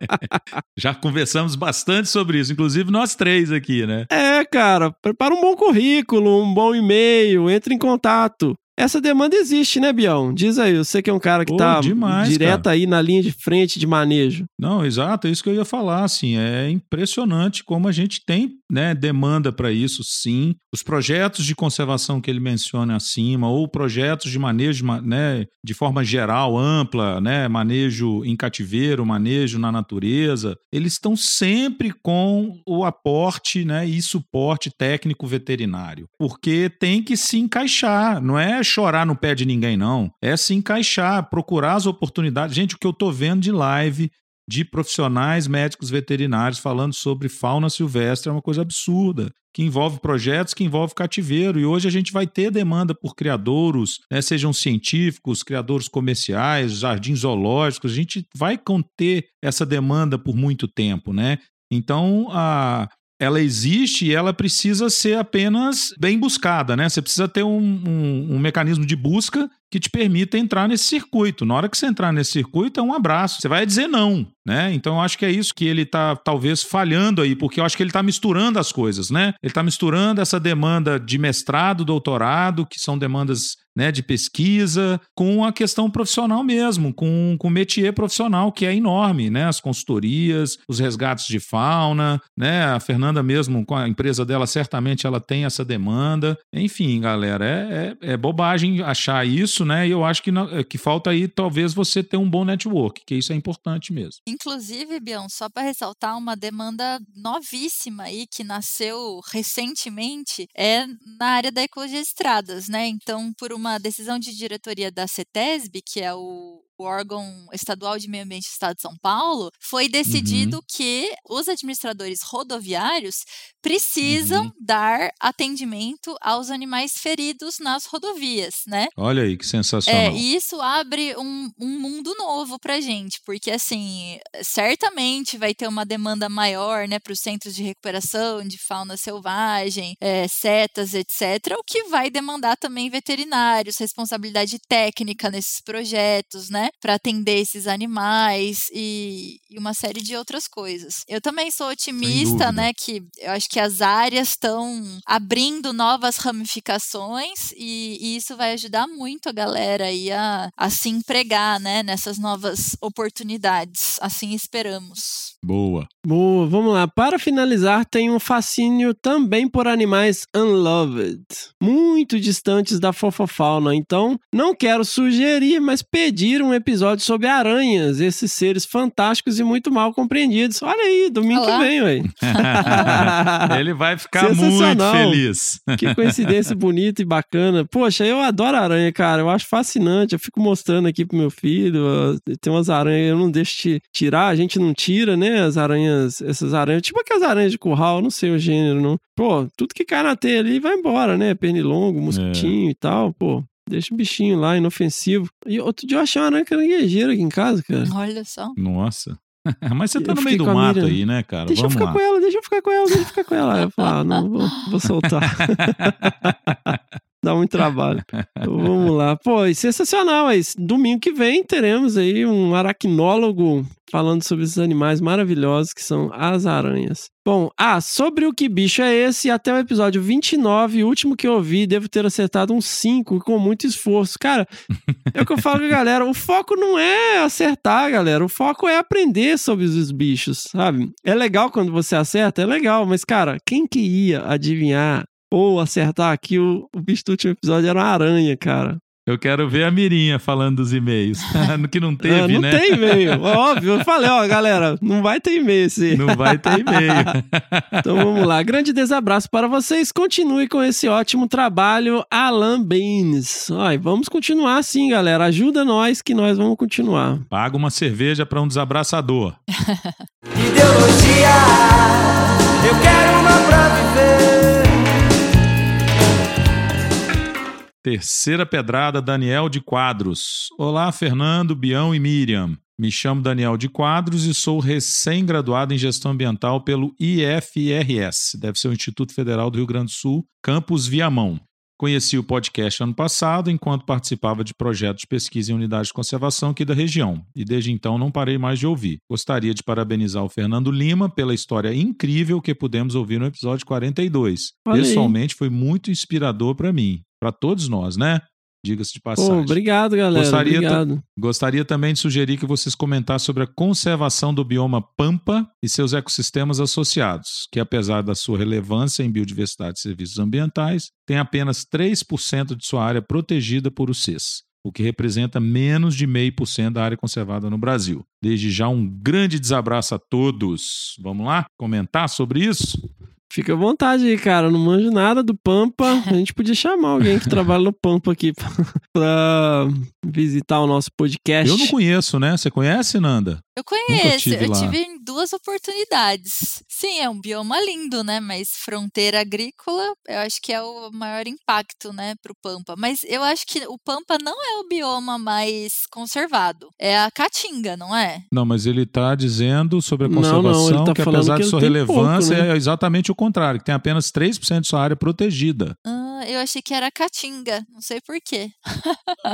[SPEAKER 3] Já conversamos bastante sobre isso, inclusive nós três aqui, né?
[SPEAKER 1] É, cara, prepara um bom currículo, um bom e-mail, entre em contato. Essa demanda existe, né, Bião? Diz aí, você que é um cara que tá
[SPEAKER 3] demais,
[SPEAKER 1] direto
[SPEAKER 3] cara.
[SPEAKER 1] aí na linha de frente de manejo.
[SPEAKER 3] Não, exato, é isso que eu ia falar, assim, é impressionante como a gente tem, né, demanda para isso, sim. Os projetos de conservação que ele menciona acima, ou projetos de manejo, né, de forma geral, ampla, né, manejo em cativeiro, manejo na natureza, eles estão sempre com o aporte, né, e suporte técnico veterinário, porque tem que se encaixar, não é chorar no pé de ninguém, não. É se encaixar, procurar as oportunidades. Gente, o que eu tô vendo de live de profissionais médicos veterinários falando sobre fauna silvestre é uma coisa absurda, que envolve projetos, que envolve cativeiro. E hoje a gente vai ter demanda por criadouros, né, sejam científicos, criadouros comerciais, jardins zoológicos. A gente vai conter essa demanda por muito tempo, né? Então, a, ela existe e ela precisa ser apenas bem buscada, né? Você precisa ter um, um, um, mecanismo de busca que te permita entrar nesse circuito. Na hora que você entrar nesse circuito, é um abraço. Você vai dizer não, né? Então eu acho que é isso que ele está talvez falhando aí, porque eu acho que ele está misturando as coisas, né? Ele está misturando essa demanda de mestrado, doutorado, que são demandas né, de pesquisa, com a questão profissional mesmo, com, com o métier profissional, que é enorme, né? As consultorias, os resgates de fauna, né? A Fernanda mesmo, com a empresa dela, certamente ela tem essa demanda. Enfim, galera, é, é, é bobagem achar isso, né? E eu acho que, não, que falta aí, talvez, você ter um bom network, que isso é importante mesmo.
[SPEAKER 4] Inclusive, Bion, só para ressaltar uma demanda novíssima aí, que nasceu recentemente, é na área da ecologia de estradas, né? Então, por uma decisão de diretoria da CETESB, que é o, o órgão estadual de meio ambiente do estado de São Paulo, foi decidido
[SPEAKER 3] Uhum.
[SPEAKER 4] que os administradores rodoviários precisam
[SPEAKER 3] Uhum.
[SPEAKER 4] dar atendimento aos animais feridos nas rodovias, né?
[SPEAKER 3] Olha aí que
[SPEAKER 4] É,
[SPEAKER 3] sensacional.
[SPEAKER 4] e isso abre um, um mundo novo pra gente, porque assim, certamente vai ter uma demanda maior, né, para os centros de recuperação de fauna selvagem, é, setas, etc., o que vai demandar também veterinários, responsabilidade técnica nesses projetos, né, para atender esses animais e, e uma série de outras coisas. Eu também sou otimista, né, que eu acho que as áreas estão abrindo novas ramificações e, e isso vai ajudar muito a galera aí a, a se empregar, né, nessas novas oportunidades. Assim esperamos.
[SPEAKER 3] Boa.
[SPEAKER 1] Boa, vamos lá. Para finalizar, tem um fascínio também por animais unloved, muito distantes da fofofauna. Então, não quero sugerir, mas pedir um episódio sobre aranhas, esses seres fantásticos e muito mal compreendidos. Olha aí, domingo que
[SPEAKER 4] Olá.
[SPEAKER 1] vem, ué.
[SPEAKER 3] Ele vai ficar muito feliz.
[SPEAKER 1] Que coincidência bonita e bacana. Poxa, eu adoro aranha, cara. Eu acho fascinante. Eu fico mostrando aqui pro meu filho. Tem umas aranhas, eu não deixo ti- tirar, a gente não tira, né? As aranhas, essas aranhas, tipo aquelas aranhas de curral, não sei o gênero, não. Pô, tudo que cai na teia ali vai embora, né? Pernilongo, mosquitinho e tal, pô. Deixa o bichinho lá, inofensivo. E outro dia eu achei uma aranha caranguejeira aqui em casa, cara.
[SPEAKER 4] Olha só.
[SPEAKER 3] Nossa. Mas você tá
[SPEAKER 1] Eu
[SPEAKER 3] no meio do mato
[SPEAKER 1] Miriam.
[SPEAKER 3] aí, né, cara?
[SPEAKER 1] Deixa eu
[SPEAKER 3] Vamos
[SPEAKER 1] ficar
[SPEAKER 3] lá.
[SPEAKER 1] com ela, deixa eu ficar com ela, deixa eu ficar com ela. Aí eu falo, ah, não, vou, vou soltar. Dá muito trabalho. Então, vamos lá. Pô, e sensacional. Aí. Domingo que vem teremos aí um aracnólogo falando sobre esses animais maravilhosos que são as aranhas. Bom, ah, sobre o que bicho é esse, até o episódio 29, o último que eu vi, devo ter acertado um 5 com muito esforço. Cara, é o que eu falo com a galera, o foco não é acertar, galera, o foco é aprender sobre os bichos, sabe? É legal quando você acerta, é legal, mas cara, quem que ia adivinhar ou acertar que o, o bicho do último episódio era uma aranha, cara?
[SPEAKER 3] Eu quero ver a Mirinha falando dos e-mails. no que não teve,
[SPEAKER 1] Ah, não
[SPEAKER 3] né?
[SPEAKER 1] tem e-mail, óbvio. Eu falei, ó, galera, não vai ter e-mail esse.
[SPEAKER 3] Não vai ter e-mail.
[SPEAKER 1] Então vamos lá. Grande desabraço para vocês. Continue com esse ótimo trabalho, Alan Baines. Ó, e vamos continuar assim, galera. Ajuda nós que nós vamos continuar.
[SPEAKER 3] Paga uma cerveja pra um desabraçador.
[SPEAKER 5] Ideologia, eu quero uma pra viver.
[SPEAKER 3] Terceira pedrada, Daniel de Quadros. Olá, Fernando, Bião e Miriam. Me chamo Daniel de Quadros e sou recém-graduado em gestão ambiental pelo IFRS, deve ser o Instituto Federal do Rio Grande do Sul, campus Viamão. Conheci o podcast ano passado enquanto participava de projetos de pesquisa em unidades de conservação aqui da região, e desde então não parei mais de ouvir. Gostaria de parabenizar o Fernando Lima pela história incrível que pudemos ouvir no episódio 42.
[SPEAKER 1] Olha aí.
[SPEAKER 3] Pessoalmente foi muito inspirador para mim, para todos nós, né? Diga-se de
[SPEAKER 1] Pô,
[SPEAKER 3] passagem.
[SPEAKER 1] obrigado, galera.
[SPEAKER 3] Gostaria
[SPEAKER 1] obrigado.
[SPEAKER 3] Gostaria também de sugerir que vocês comentassem sobre a conservação do bioma Pampa e seus ecossistemas associados, que apesar da sua relevância em biodiversidade e serviços ambientais, tem apenas 3% de sua área protegida por o CES, o que representa menos de 0,5% da área conservada no Brasil. Desde já um grande desabraço a todos. Vamos lá comentar sobre isso?
[SPEAKER 1] Fica à vontade aí, cara. Eu não manjo nada do Pampa. A gente podia chamar alguém que trabalha no Pampa aqui pra, visitar o nosso podcast.
[SPEAKER 3] Eu não conheço, né? Você conhece, Nanda?
[SPEAKER 4] Eu conheço,
[SPEAKER 3] tive
[SPEAKER 4] eu
[SPEAKER 3] lá.
[SPEAKER 4] tive em duas oportunidades. Sim, é um bioma lindo, né? Mas fronteira agrícola, eu acho que é o maior impacto, né, pro Pampa. Mas eu acho que o Pampa não é o bioma mais conservado. É a Caatinga, não é?
[SPEAKER 3] Não, mas ele está dizendo sobre a
[SPEAKER 1] Não, não,
[SPEAKER 3] conservação
[SPEAKER 1] ele tá
[SPEAKER 3] que apesar
[SPEAKER 1] que
[SPEAKER 3] de sua relevância
[SPEAKER 1] pouco, né?
[SPEAKER 3] é exatamente o contrário, que tem apenas 3% de sua área protegida.
[SPEAKER 4] Ah, eu achei que era Caatinga, não sei por quê.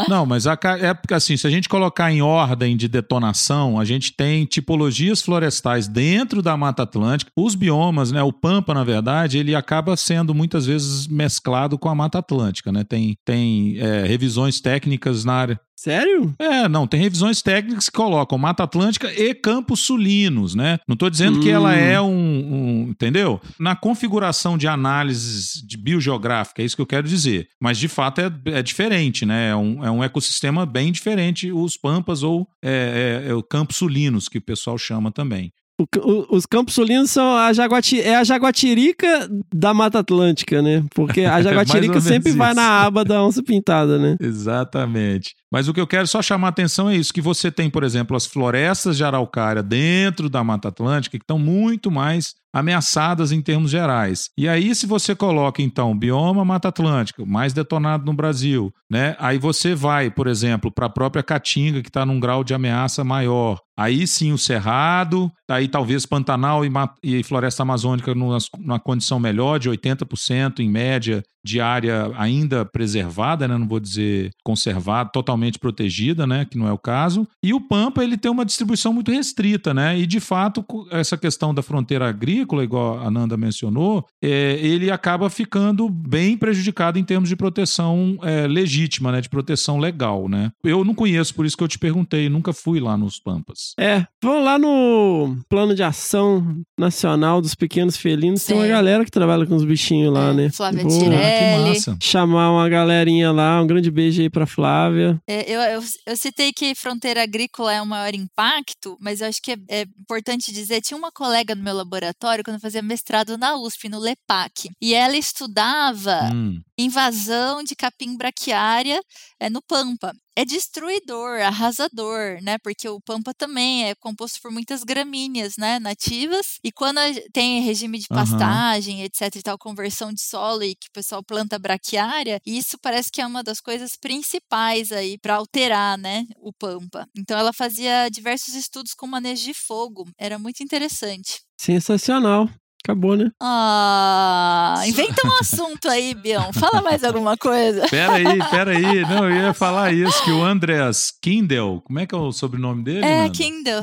[SPEAKER 3] Não, mas a, é porque assim, se a gente colocar em ordem de detonação, a gente tem tipologias florestais dentro da Mata Atlântica. Os biomas, né, o Pampa, na verdade, ele acaba sendo muitas vezes mesclado com a Mata Atlântica, né? Tem, tem é, revisões técnicas na área.
[SPEAKER 1] Sério?
[SPEAKER 3] É, não, tem revisões técnicas que colocam Mata Atlântica e Campos Sulinos, né? Não estou dizendo que ela
[SPEAKER 1] Hum.
[SPEAKER 3] é um, um- Entendeu? Na configuração de análises de biogeográfica, é isso que eu quero dizer. Mas de fato é, é diferente, né? É um, é um ecossistema bem diferente, os Pampas ou é, é- é o Campos Sulinos, que o pessoal chama também.
[SPEAKER 1] O o- os Campos Sulinos são a jaguati, é a jaguatirica da Mata Atlântica, né? Porque a jaguatirica sempre
[SPEAKER 3] menos
[SPEAKER 1] vai
[SPEAKER 3] isso.
[SPEAKER 1] na aba da onça pintada, né?
[SPEAKER 3] Exatamente. Mas o que eu quero só chamar a atenção é isso: que você tem, por exemplo, as florestas de araucária dentro da Mata Atlântica, que estão muito mais ameaçadas em termos gerais. E aí, se você coloca, então, bioma Mata Atlântica, mais detonado no Brasil, né? Aí você vai, por exemplo, para a própria Caatinga, que está num grau de ameaça maior. Aí sim o Cerrado, aí talvez Pantanal e, e Floresta Amazônica numa, numa condição melhor, de 80% em média de área ainda preservada, né? não vou dizer conservada, totalmente protegida, né? que não é o caso. E o Pampa ele tem uma distribuição muito restrita, né? E de fato essa questão da fronteira agrícola igual a Nanda mencionou, é, ele acaba ficando bem prejudicado em termos de proteção é, legítima, né? De proteção legal, né? Eu não conheço, por isso que eu te perguntei, nunca fui lá nos Pampas.
[SPEAKER 1] É, vamos lá no plano de ação nacional dos pequenos felinos. Tem uma
[SPEAKER 4] Sim.
[SPEAKER 1] galera que trabalha com os bichinhos lá,
[SPEAKER 4] É,
[SPEAKER 1] né?
[SPEAKER 4] Flávia
[SPEAKER 3] Ah,
[SPEAKER 4] Tirelli.
[SPEAKER 3] massa.
[SPEAKER 1] chamar uma galerinha lá. Um grande beijo aí pra Flávia.
[SPEAKER 4] É, eu, eu, eu citei que fronteira agrícola é o maior impacto, mas eu acho que é, é importante dizer, tinha uma colega no meu laboratório quando eu fazia mestrado na USP, no LEPAC, e ela estudava
[SPEAKER 3] Hum,
[SPEAKER 4] invasão de capim braquiária é, no Pampa. É destruidor, arrasador, né? Porque o Pampa também é composto por muitas gramíneas, né? Nativas. E quando tem regime de pastagem, etc e tal, conversão de solo e que o pessoal planta braquiária, isso parece que é uma das coisas principais aí para alterar, né? O Pampa. Então ela fazia diversos estudos com manejo de fogo. Era muito interessante.
[SPEAKER 1] Sensacional. Acabou, né?
[SPEAKER 4] Ah, inventa um assunto aí, Bião. Fala mais alguma coisa.
[SPEAKER 3] Peraí, peraí. Não, eu ia falar isso, que o Andreas Kindle, como é que é o sobrenome dele?
[SPEAKER 4] É,
[SPEAKER 3] Nanda?
[SPEAKER 4] Kindle.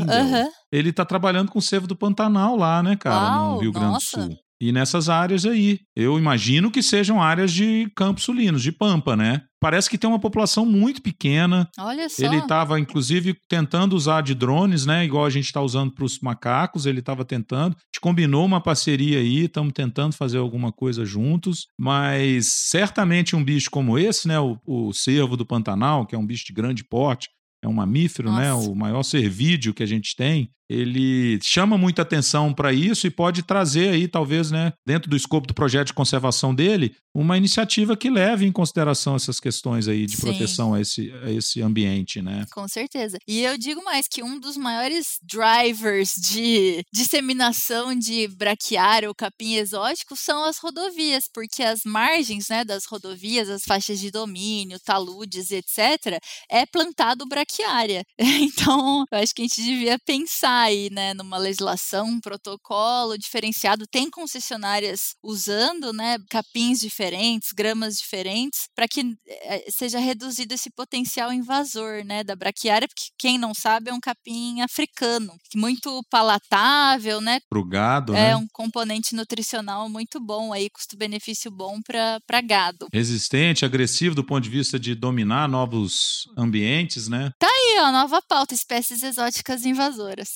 [SPEAKER 3] Ele tá trabalhando com o Cervo do Pantanal lá, né, cara, no
[SPEAKER 4] Uau,
[SPEAKER 3] Rio Grande
[SPEAKER 4] nossa.
[SPEAKER 3] do Sul. E nessas áreas aí. Eu imagino que sejam áreas de campos sulinos, de pampa, né? Parece que tem uma população muito pequena.
[SPEAKER 4] Olha só.
[SPEAKER 3] Ele estava, inclusive, tentando usar de drones, né? Igual a gente está usando para os macacos, ele estava tentando. A gente combinou uma parceria aí, estamos tentando fazer alguma coisa juntos. Mas certamente um bicho como esse, né? O, o cervo do Pantanal, que é um bicho de grande porte, é um mamífero, né?
[SPEAKER 4] Nossa.
[SPEAKER 3] O maior cervídeo que a gente tem. Ele chama muita atenção para isso e pode trazer aí, talvez, né, dentro do escopo do projeto de conservação dele, uma iniciativa que leve em consideração essas questões aí de
[SPEAKER 4] Sim.
[SPEAKER 3] proteção a esse, a esse ambiente, né?
[SPEAKER 4] Com certeza. E eu digo mais que um dos maiores drivers de disseminação de braquiária ou capim exótico são as rodovias, porque as margens né, das rodovias, as faixas de domínio, taludes, etc., é plantado braquiária. Então, eu acho que a gente devia pensar aí, né, numa legislação, um protocolo diferenciado. Tem concessionárias usando, né, capins diferentes, gramas diferentes, para que eh, seja reduzido esse potencial invasor, né, da braquiária, porque quem não sabe é um capim africano, muito palatável, né,
[SPEAKER 3] Pro gado,
[SPEAKER 4] é
[SPEAKER 3] né?
[SPEAKER 4] um componente nutricional muito bom aí, custo-benefício bom para gado.
[SPEAKER 3] Resistente, agressivo do ponto de vista de dominar novos ambientes, né?
[SPEAKER 4] Tá aí, ó, nova pauta, espécies exóticas invasoras.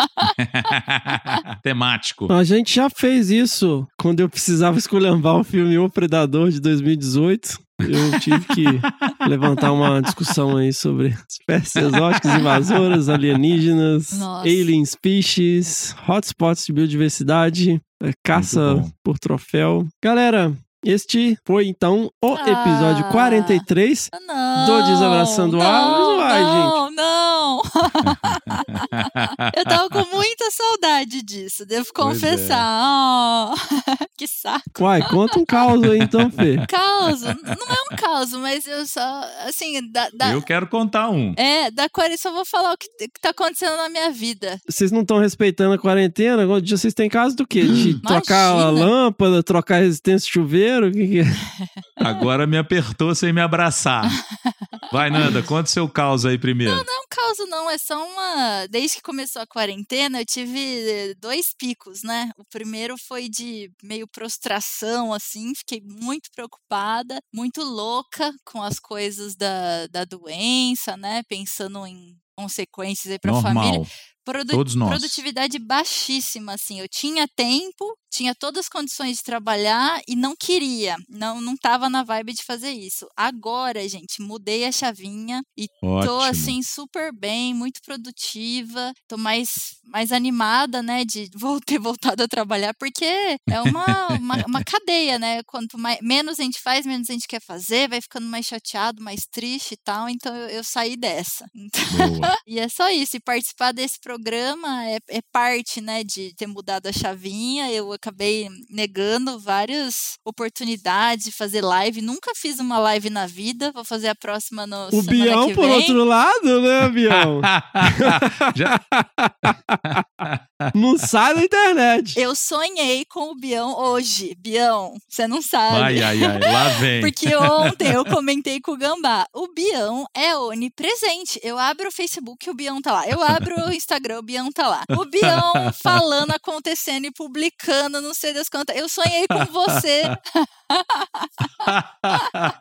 [SPEAKER 3] Temático.
[SPEAKER 1] A gente já fez isso quando eu precisava esculhambar o filme O Predador de 2018. Eu tive que levantar uma discussão aí sobre espécies exóticas, invasoras, alienígenas,
[SPEAKER 4] Nossa.
[SPEAKER 1] alien species, hotspots de biodiversidade, é, caça por troféu. Galera, este foi então o
[SPEAKER 4] Ah.
[SPEAKER 1] episódio 43
[SPEAKER 4] Não,
[SPEAKER 1] do Desabraçando
[SPEAKER 4] não,
[SPEAKER 1] Árvores. Uai,
[SPEAKER 4] não, não. Eu tava com muita saudade disso, devo
[SPEAKER 3] é.
[SPEAKER 4] confessar. Oh, que saco.
[SPEAKER 1] Uai, conta um caos aí então, Fê.
[SPEAKER 4] Caos, não é um caos, mas eu só, assim, da, da-
[SPEAKER 3] Eu quero contar um.
[SPEAKER 4] é, da quarentena, só vou falar o que, que tá acontecendo na minha vida.
[SPEAKER 1] Vocês não estão respeitando a quarentena? Agora, Vocês têm caso do quê? De trocar a lâmpada, trocar a resistência de chuveiro? Que que é?
[SPEAKER 3] Agora me apertou sem me abraçar. Vai, Nanda, conta o seu caos aí primeiro.
[SPEAKER 4] Não é um caos, não, é só uma. Desde que começou a quarentena, eu tive eh, dois picos, né? O primeiro foi de meio prostração, assim, fiquei muito preocupada, muito louca com as coisas da, da doença, né? Pensando em consequências aí pra família. Produ-
[SPEAKER 3] Todos nós.
[SPEAKER 4] Produtividade baixíssima, assim. Eu tinha tempo, tinha todas as condições de trabalhar e não queria. Não, não tava na vibe de fazer isso. Agora, gente, mudei a chavinha e tô,
[SPEAKER 3] Ótimo.
[SPEAKER 4] assim, super bem, muito produtiva. Tô mais, mais animada, né, de ter voltado a trabalhar, porque é uma, uma, uma cadeia, né? Quanto mais, menos a gente faz, menos a gente quer fazer, vai ficando mais chateado, mais triste e tal. Então, eu, eu saí dessa. Então, e é só isso. E participar desse programa é, é parte, né, de ter mudado a chavinha. Eu acabei negando várias oportunidades de fazer live. Nunca fiz uma live na vida. Vou fazer a próxima no
[SPEAKER 1] O Bião, por outro lado, né, Bião?
[SPEAKER 3] Já-
[SPEAKER 1] não sai da internet.
[SPEAKER 4] Eu sonhei com o Bião hoje. Bião, você não sabe.
[SPEAKER 3] Ai, ai, ai. Lá vem.
[SPEAKER 4] Porque ontem eu comentei com o Gambá. O Bião é onipresente. Eu abro o Facebook e o Bião tá lá. Eu abro o Instagram Instagram, o Bião tá lá. O Bião falando, acontecendo e publicando, não sei das quantas. Eu sonhei com você.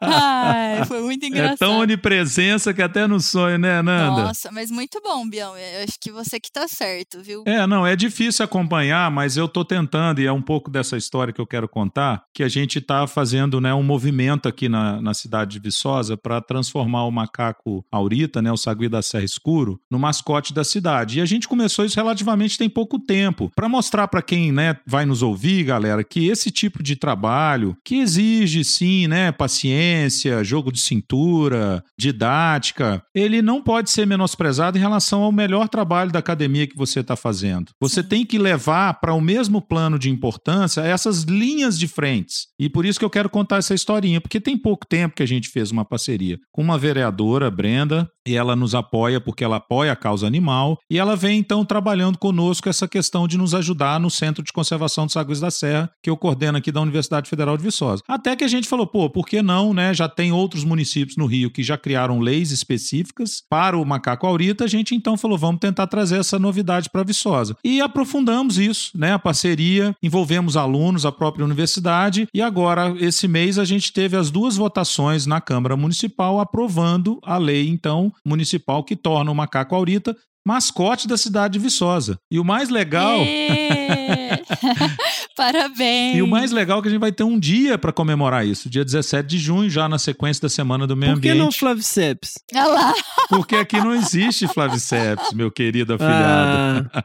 [SPEAKER 4] Ai, foi muito engraçado.
[SPEAKER 3] É tão onipresença que até no sonho, né, Nanda?
[SPEAKER 4] Nossa, mas muito bom, Bião. Eu acho que você que tá certo, viu?
[SPEAKER 3] É, não, é difícil acompanhar, mas eu tô tentando, e é um pouco dessa história que eu quero contar, que a gente tá fazendo né, um movimento aqui na, na cidade de Viçosa para transformar o macaco aurita, né, o sagui da Serra Escuro, no mascote da cidade. E a gente começou isso relativamente tem pouco tempo, para mostrar para quem né, vai nos ouvir, galera, que esse tipo de trabalho, que exige sim, né, paciência, jogo de cintura, didática, ele não pode ser menosprezado em relação ao melhor trabalho da academia que você está fazendo. Você tem que levar para o mesmo plano de importância essas linhas de frentes. E por isso que eu quero contar essa historinha, porque tem pouco tempo que a gente fez uma parceria com uma vereadora, Brenda, e ela nos apoia porque ela apoia a causa animal, e ela vem então trabalhando conosco essa questão de nos ajudar no Centro de Conservação dos Saguis da Serra, que eu coordeno aqui da Universidade Federal de Viçosa. Até que a gente falou, pô, por que não, né? Já tem outros municípios no Rio que já criaram leis específicas para o macaco aurita, a gente então falou, vamos tentar trazer essa novidade para Viçosa. E aprofundamos isso, né? A parceria, envolvemos alunos, a própria universidade, e agora, esse mês, a gente teve as duas votações na Câmara Municipal aprovando a lei, então, municipal que torna o macaco aurita mascote da cidade de Viçosa. E o mais legal.
[SPEAKER 4] Ê! Parabéns.
[SPEAKER 3] E o mais legal é que a gente vai ter um dia para comemorar isso, dia 17 de junho, já na sequência da Semana do Meio
[SPEAKER 1] Por que
[SPEAKER 3] Ambiente.
[SPEAKER 1] não Flaviceps?
[SPEAKER 4] Olha lá.
[SPEAKER 3] Porque aqui não existe Flaviceps, meu querido afilhado.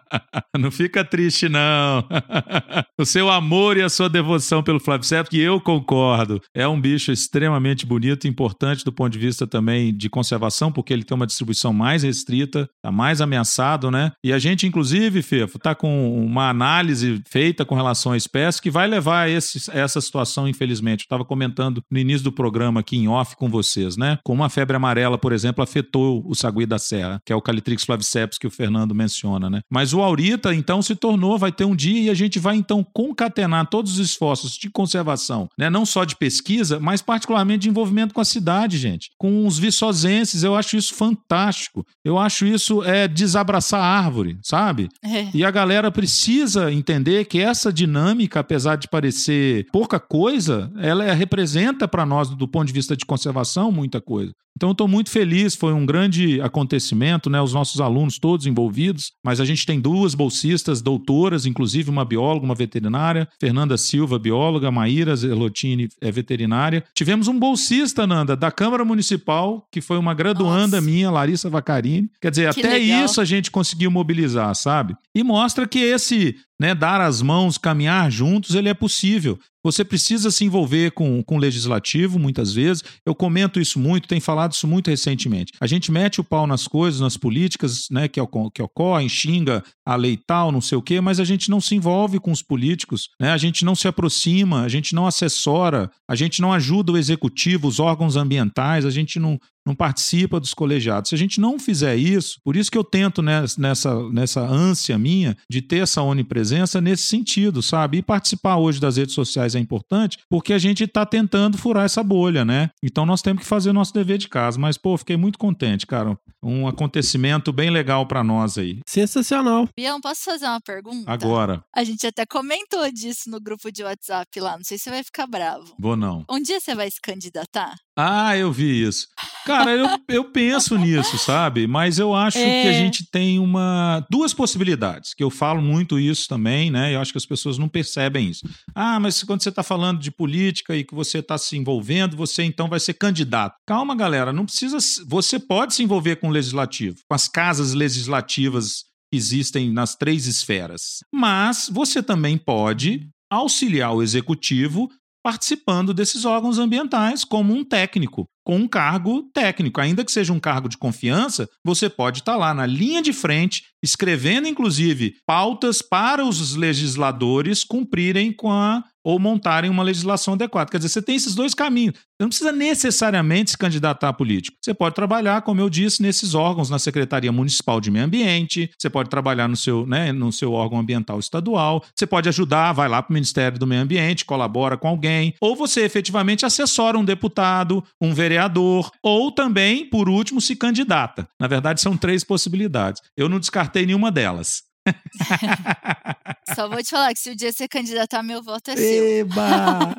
[SPEAKER 3] Não fica triste, não. O seu amor e a sua devoção pelo Flaviceps, que eu concordo, é um bicho extremamente bonito e importante do ponto de vista também de conservação, porque ele tem uma distribuição mais restrita, tá mais ameaçado, né? E a gente, inclusive, Fefo, tá com uma análise feita com relação à espécie que vai levar a, esse- essa situação, infelizmente. Eu estava comentando no início do programa aqui em off com vocês, né? Como a febre amarela, por exemplo, afetou o sagui da serra, que é o Calitrix flaviceps que o Fernando menciona, né? Mas o aurita, então, se tornou, vai ter um dia e a gente vai, então, concatenar todos os esforços de conservação, né? Não só de pesquisa, mas particularmente de envolvimento com a cidade, gente. Com os viçosenses, eu acho isso fantástico. Eu acho isso é desabraçar a árvore, sabe?
[SPEAKER 4] É.
[SPEAKER 3] E a galera precisa entender que essa dinâmica, apesar de parecer pouca coisa, ela representa para nós, do ponto de vista de conservação, muita coisa. Então eu estou muito feliz, foi um grande acontecimento, né? Os nossos alunos todos envolvidos, mas a gente tem duas bolsistas, doutoras, inclusive uma bióloga, uma veterinária, Fernanda Silva, bióloga, Maíra Zelotini é veterinária. Tivemos um bolsista, Nanda, da Câmara Municipal, que foi uma graduanda
[SPEAKER 4] Nossa.
[SPEAKER 3] minha, Larissa Vacarini. Quer dizer,
[SPEAKER 4] Que
[SPEAKER 3] até
[SPEAKER 4] legal.
[SPEAKER 3] isso a gente conseguiu mobilizar, sabe? E mostra que esse, né, dar as mãos, caminhar juntos, ele é possível. Você precisa se envolver com, com o legislativo, muitas vezes. Eu comento isso muito, tenho falado isso muito recentemente. A gente mete o pau nas coisas, nas políticas né, que, que ocorrem, xinga a lei tal, não sei o quê, mas a gente não se envolve com os políticos, né? a gente não se aproxima, a gente não assessora, a gente não ajuda o executivo, os órgãos ambientais, a gente não, não participa dos colegiados. Se a gente não fizer isso, por isso que eu tento nes- nessa, nessa ânsia minha de ter essa onipresença nesse sentido, sabe? E participar hoje das redes sociais é importante porque a gente está tentando furar essa bolha, né? Então nós temos que fazer o nosso dever de casa. Mas, pô, fiquei muito contente, cara. Um acontecimento bem legal para nós aí.
[SPEAKER 1] Sensacional.
[SPEAKER 4] Bião, posso fazer uma pergunta?
[SPEAKER 3] Agora,
[SPEAKER 4] A gente até comentou disso no grupo de WhatsApp lá. Não sei se você vai ficar bravo.
[SPEAKER 3] vou não.
[SPEAKER 4] Um dia você vai se candidatar?
[SPEAKER 3] Ah, eu vi isso. Cara, eu, eu penso nisso, sabe? Mas eu acho
[SPEAKER 4] É.
[SPEAKER 3] que a gente tem uma duas possibilidades, que eu falo muito isso também, né? Eu acho que as pessoas não percebem isso. Ah, mas quando você está falando de política e que você está se envolvendo, você então vai ser candidato. Calma, galera, não precisa. Você pode se envolver com o legislativo, com as casas legislativas que existem nas três esferas. Mas você também pode auxiliar o executivo participando desses órgãos ambientais como um técnico, com um cargo técnico. Ainda que seja um cargo de confiança, você pode estar lá na linha de frente, escrevendo inclusive pautas para os legisladores cumprirem com a ou montarem uma legislação adequada. Quer dizer, você tem esses dois caminhos. Você não precisa necessariamente se candidatar a político. Você pode trabalhar, como eu disse, nesses órgãos, na Secretaria Municipal de Meio Ambiente, você pode trabalhar no seu, né, no seu órgão ambiental estadual, você pode ajudar, vai lá para o Ministério do Meio Ambiente, colabora com alguém, ou você efetivamente assessora um deputado, um vereador vereador, ou também, por último, se candidata. Na verdade, são três possibilidades. Eu não descartei nenhuma delas.
[SPEAKER 4] Só vou te falar que se o dia você candidatar, meu voto é seu.
[SPEAKER 1] Eba!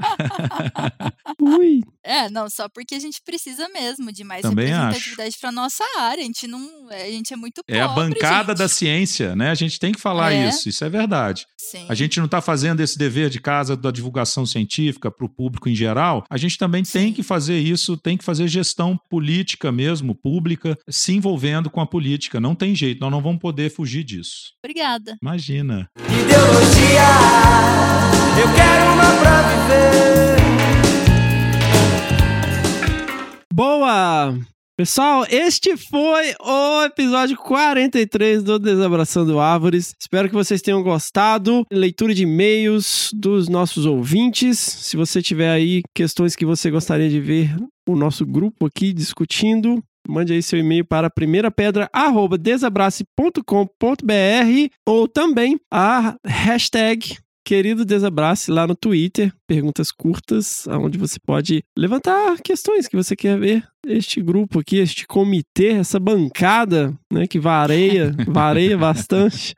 [SPEAKER 1] Ui!
[SPEAKER 4] É, não, só porque a gente precisa mesmo de mais
[SPEAKER 3] Também
[SPEAKER 4] representatividade para nossa área. A gente não, a gente é muito pobre,
[SPEAKER 3] É a bancada
[SPEAKER 4] gente.
[SPEAKER 3] da ciência, né? A gente tem que falar
[SPEAKER 4] É.
[SPEAKER 3] isso, isso é verdade.
[SPEAKER 4] Sim.
[SPEAKER 3] A gente não está fazendo esse dever de casa da divulgação científica para o público em geral. A gente também tem
[SPEAKER 4] Sim.
[SPEAKER 3] que fazer isso, tem que fazer gestão política mesmo, pública, se envolvendo com a política. Não tem jeito, nós não vamos poder fugir disso.
[SPEAKER 4] Obrigada.
[SPEAKER 3] Imagina.
[SPEAKER 5] Eu quero uma pra viver.
[SPEAKER 1] Boa! Pessoal, este foi o episódio 43 do Desabraçando Árvores. Espero que vocês tenham gostado. Leitura de e-mails dos nossos ouvintes. Se você tiver aí questões que você gostaria de ver o nosso grupo aqui discutindo, mande aí seu e-mail para primeirapedra@desabrace.com.br ou também a hashtag Querido Desabrace lá no Twitter, perguntas curtas, onde você pode levantar questões que você quer ver. Este grupo aqui, este comitê, essa bancada, né, que vareia, vareia bastante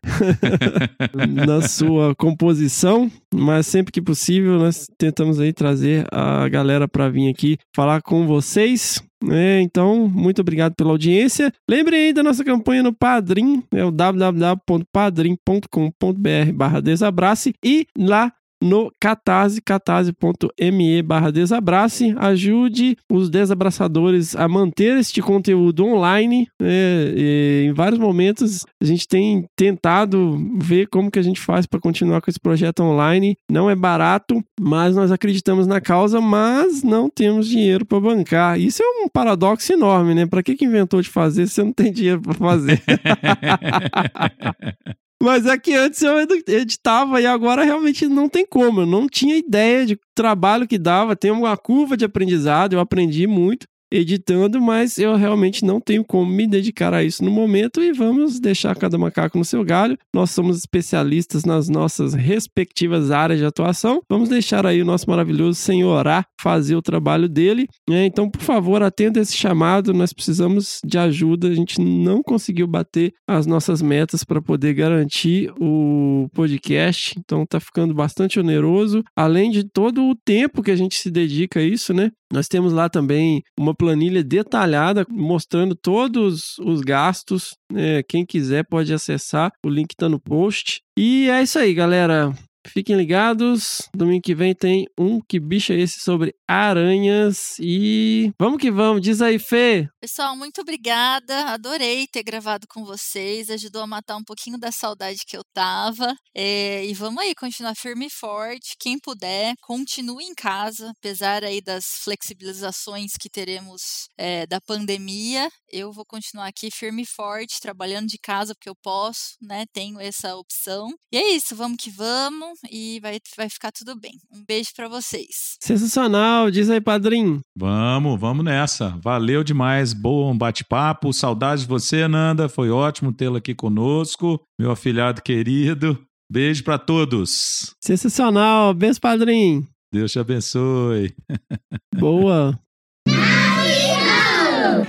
[SPEAKER 1] na sua composição, mas sempre que possível nós tentamos aí trazer a galera para vir aqui falar com vocês. né? então, muito obrigado pela audiência. Lembrem aí da nossa campanha no Padrim, é o www.padrim.com.br barra desabrace e lá no catarse, catarse.me barra desabrace. Ajude os desabraçadores a manter este conteúdo online. E em vários momentos a gente tem tentado ver como que a gente faz para continuar com esse projeto online. Não é barato, mas nós acreditamos na causa, mas não temos dinheiro para bancar. Isso é um paradoxo enorme, né? Para que, que inventou de fazer se você não tem dinheiro para fazer? Mas é que antes eu editava e agora realmente não tem como. Eu não tinha ideia de trabalho que dava. Tem uma curva de aprendizado, eu aprendi muito editando, mas eu realmente não tenho como me dedicar a isso no momento e vamos deixar cada macaco no seu galho. Nós somos especialistas nas nossas respectivas áreas de atuação. Vamos deixar aí o nosso maravilhoso Senhorá fazer o trabalho dele. né? Então, por favor, atenda esse chamado. Nós precisamos de ajuda. A gente não conseguiu bater as nossas metas para poder garantir o podcast. Então, tá ficando bastante oneroso. Além de todo o tempo que a gente se dedica a isso, né? Nós temos lá também uma planilha detalhada mostrando todos os gastos. né? Quem quiser pode acessar, o link está no post. E é isso aí, galera. Fiquem ligados. Domingo que vem tem um que bicho é esse sobre aranhas. E vamos que vamos. Diz aí, Fê.
[SPEAKER 4] Pessoal, muito obrigada. Adorei ter gravado com vocês. Ajudou a matar um pouquinho da saudade que eu tava. É, e vamos aí, continuar firme e forte. Quem puder, continue em casa, apesar aí das flexibilizações que teremos é, da pandemia. Eu vou continuar aqui firme e forte, trabalhando de casa porque eu posso, né? Tenho essa opção. E é isso, vamos que vamos e vai, vai ficar tudo bem. Um beijo pra vocês.
[SPEAKER 1] Sensacional. Diz aí, padrinho.
[SPEAKER 3] Vamos, vamos nessa. Valeu demais, bom bate-papo. Saudade de você, Nanda. Foi ótimo tê-la aqui conosco, meu afilhado querido. Beijo pra todos.
[SPEAKER 1] Sensacional. Beijo, padrinho.
[SPEAKER 3] Deus te abençoe.
[SPEAKER 1] Boa.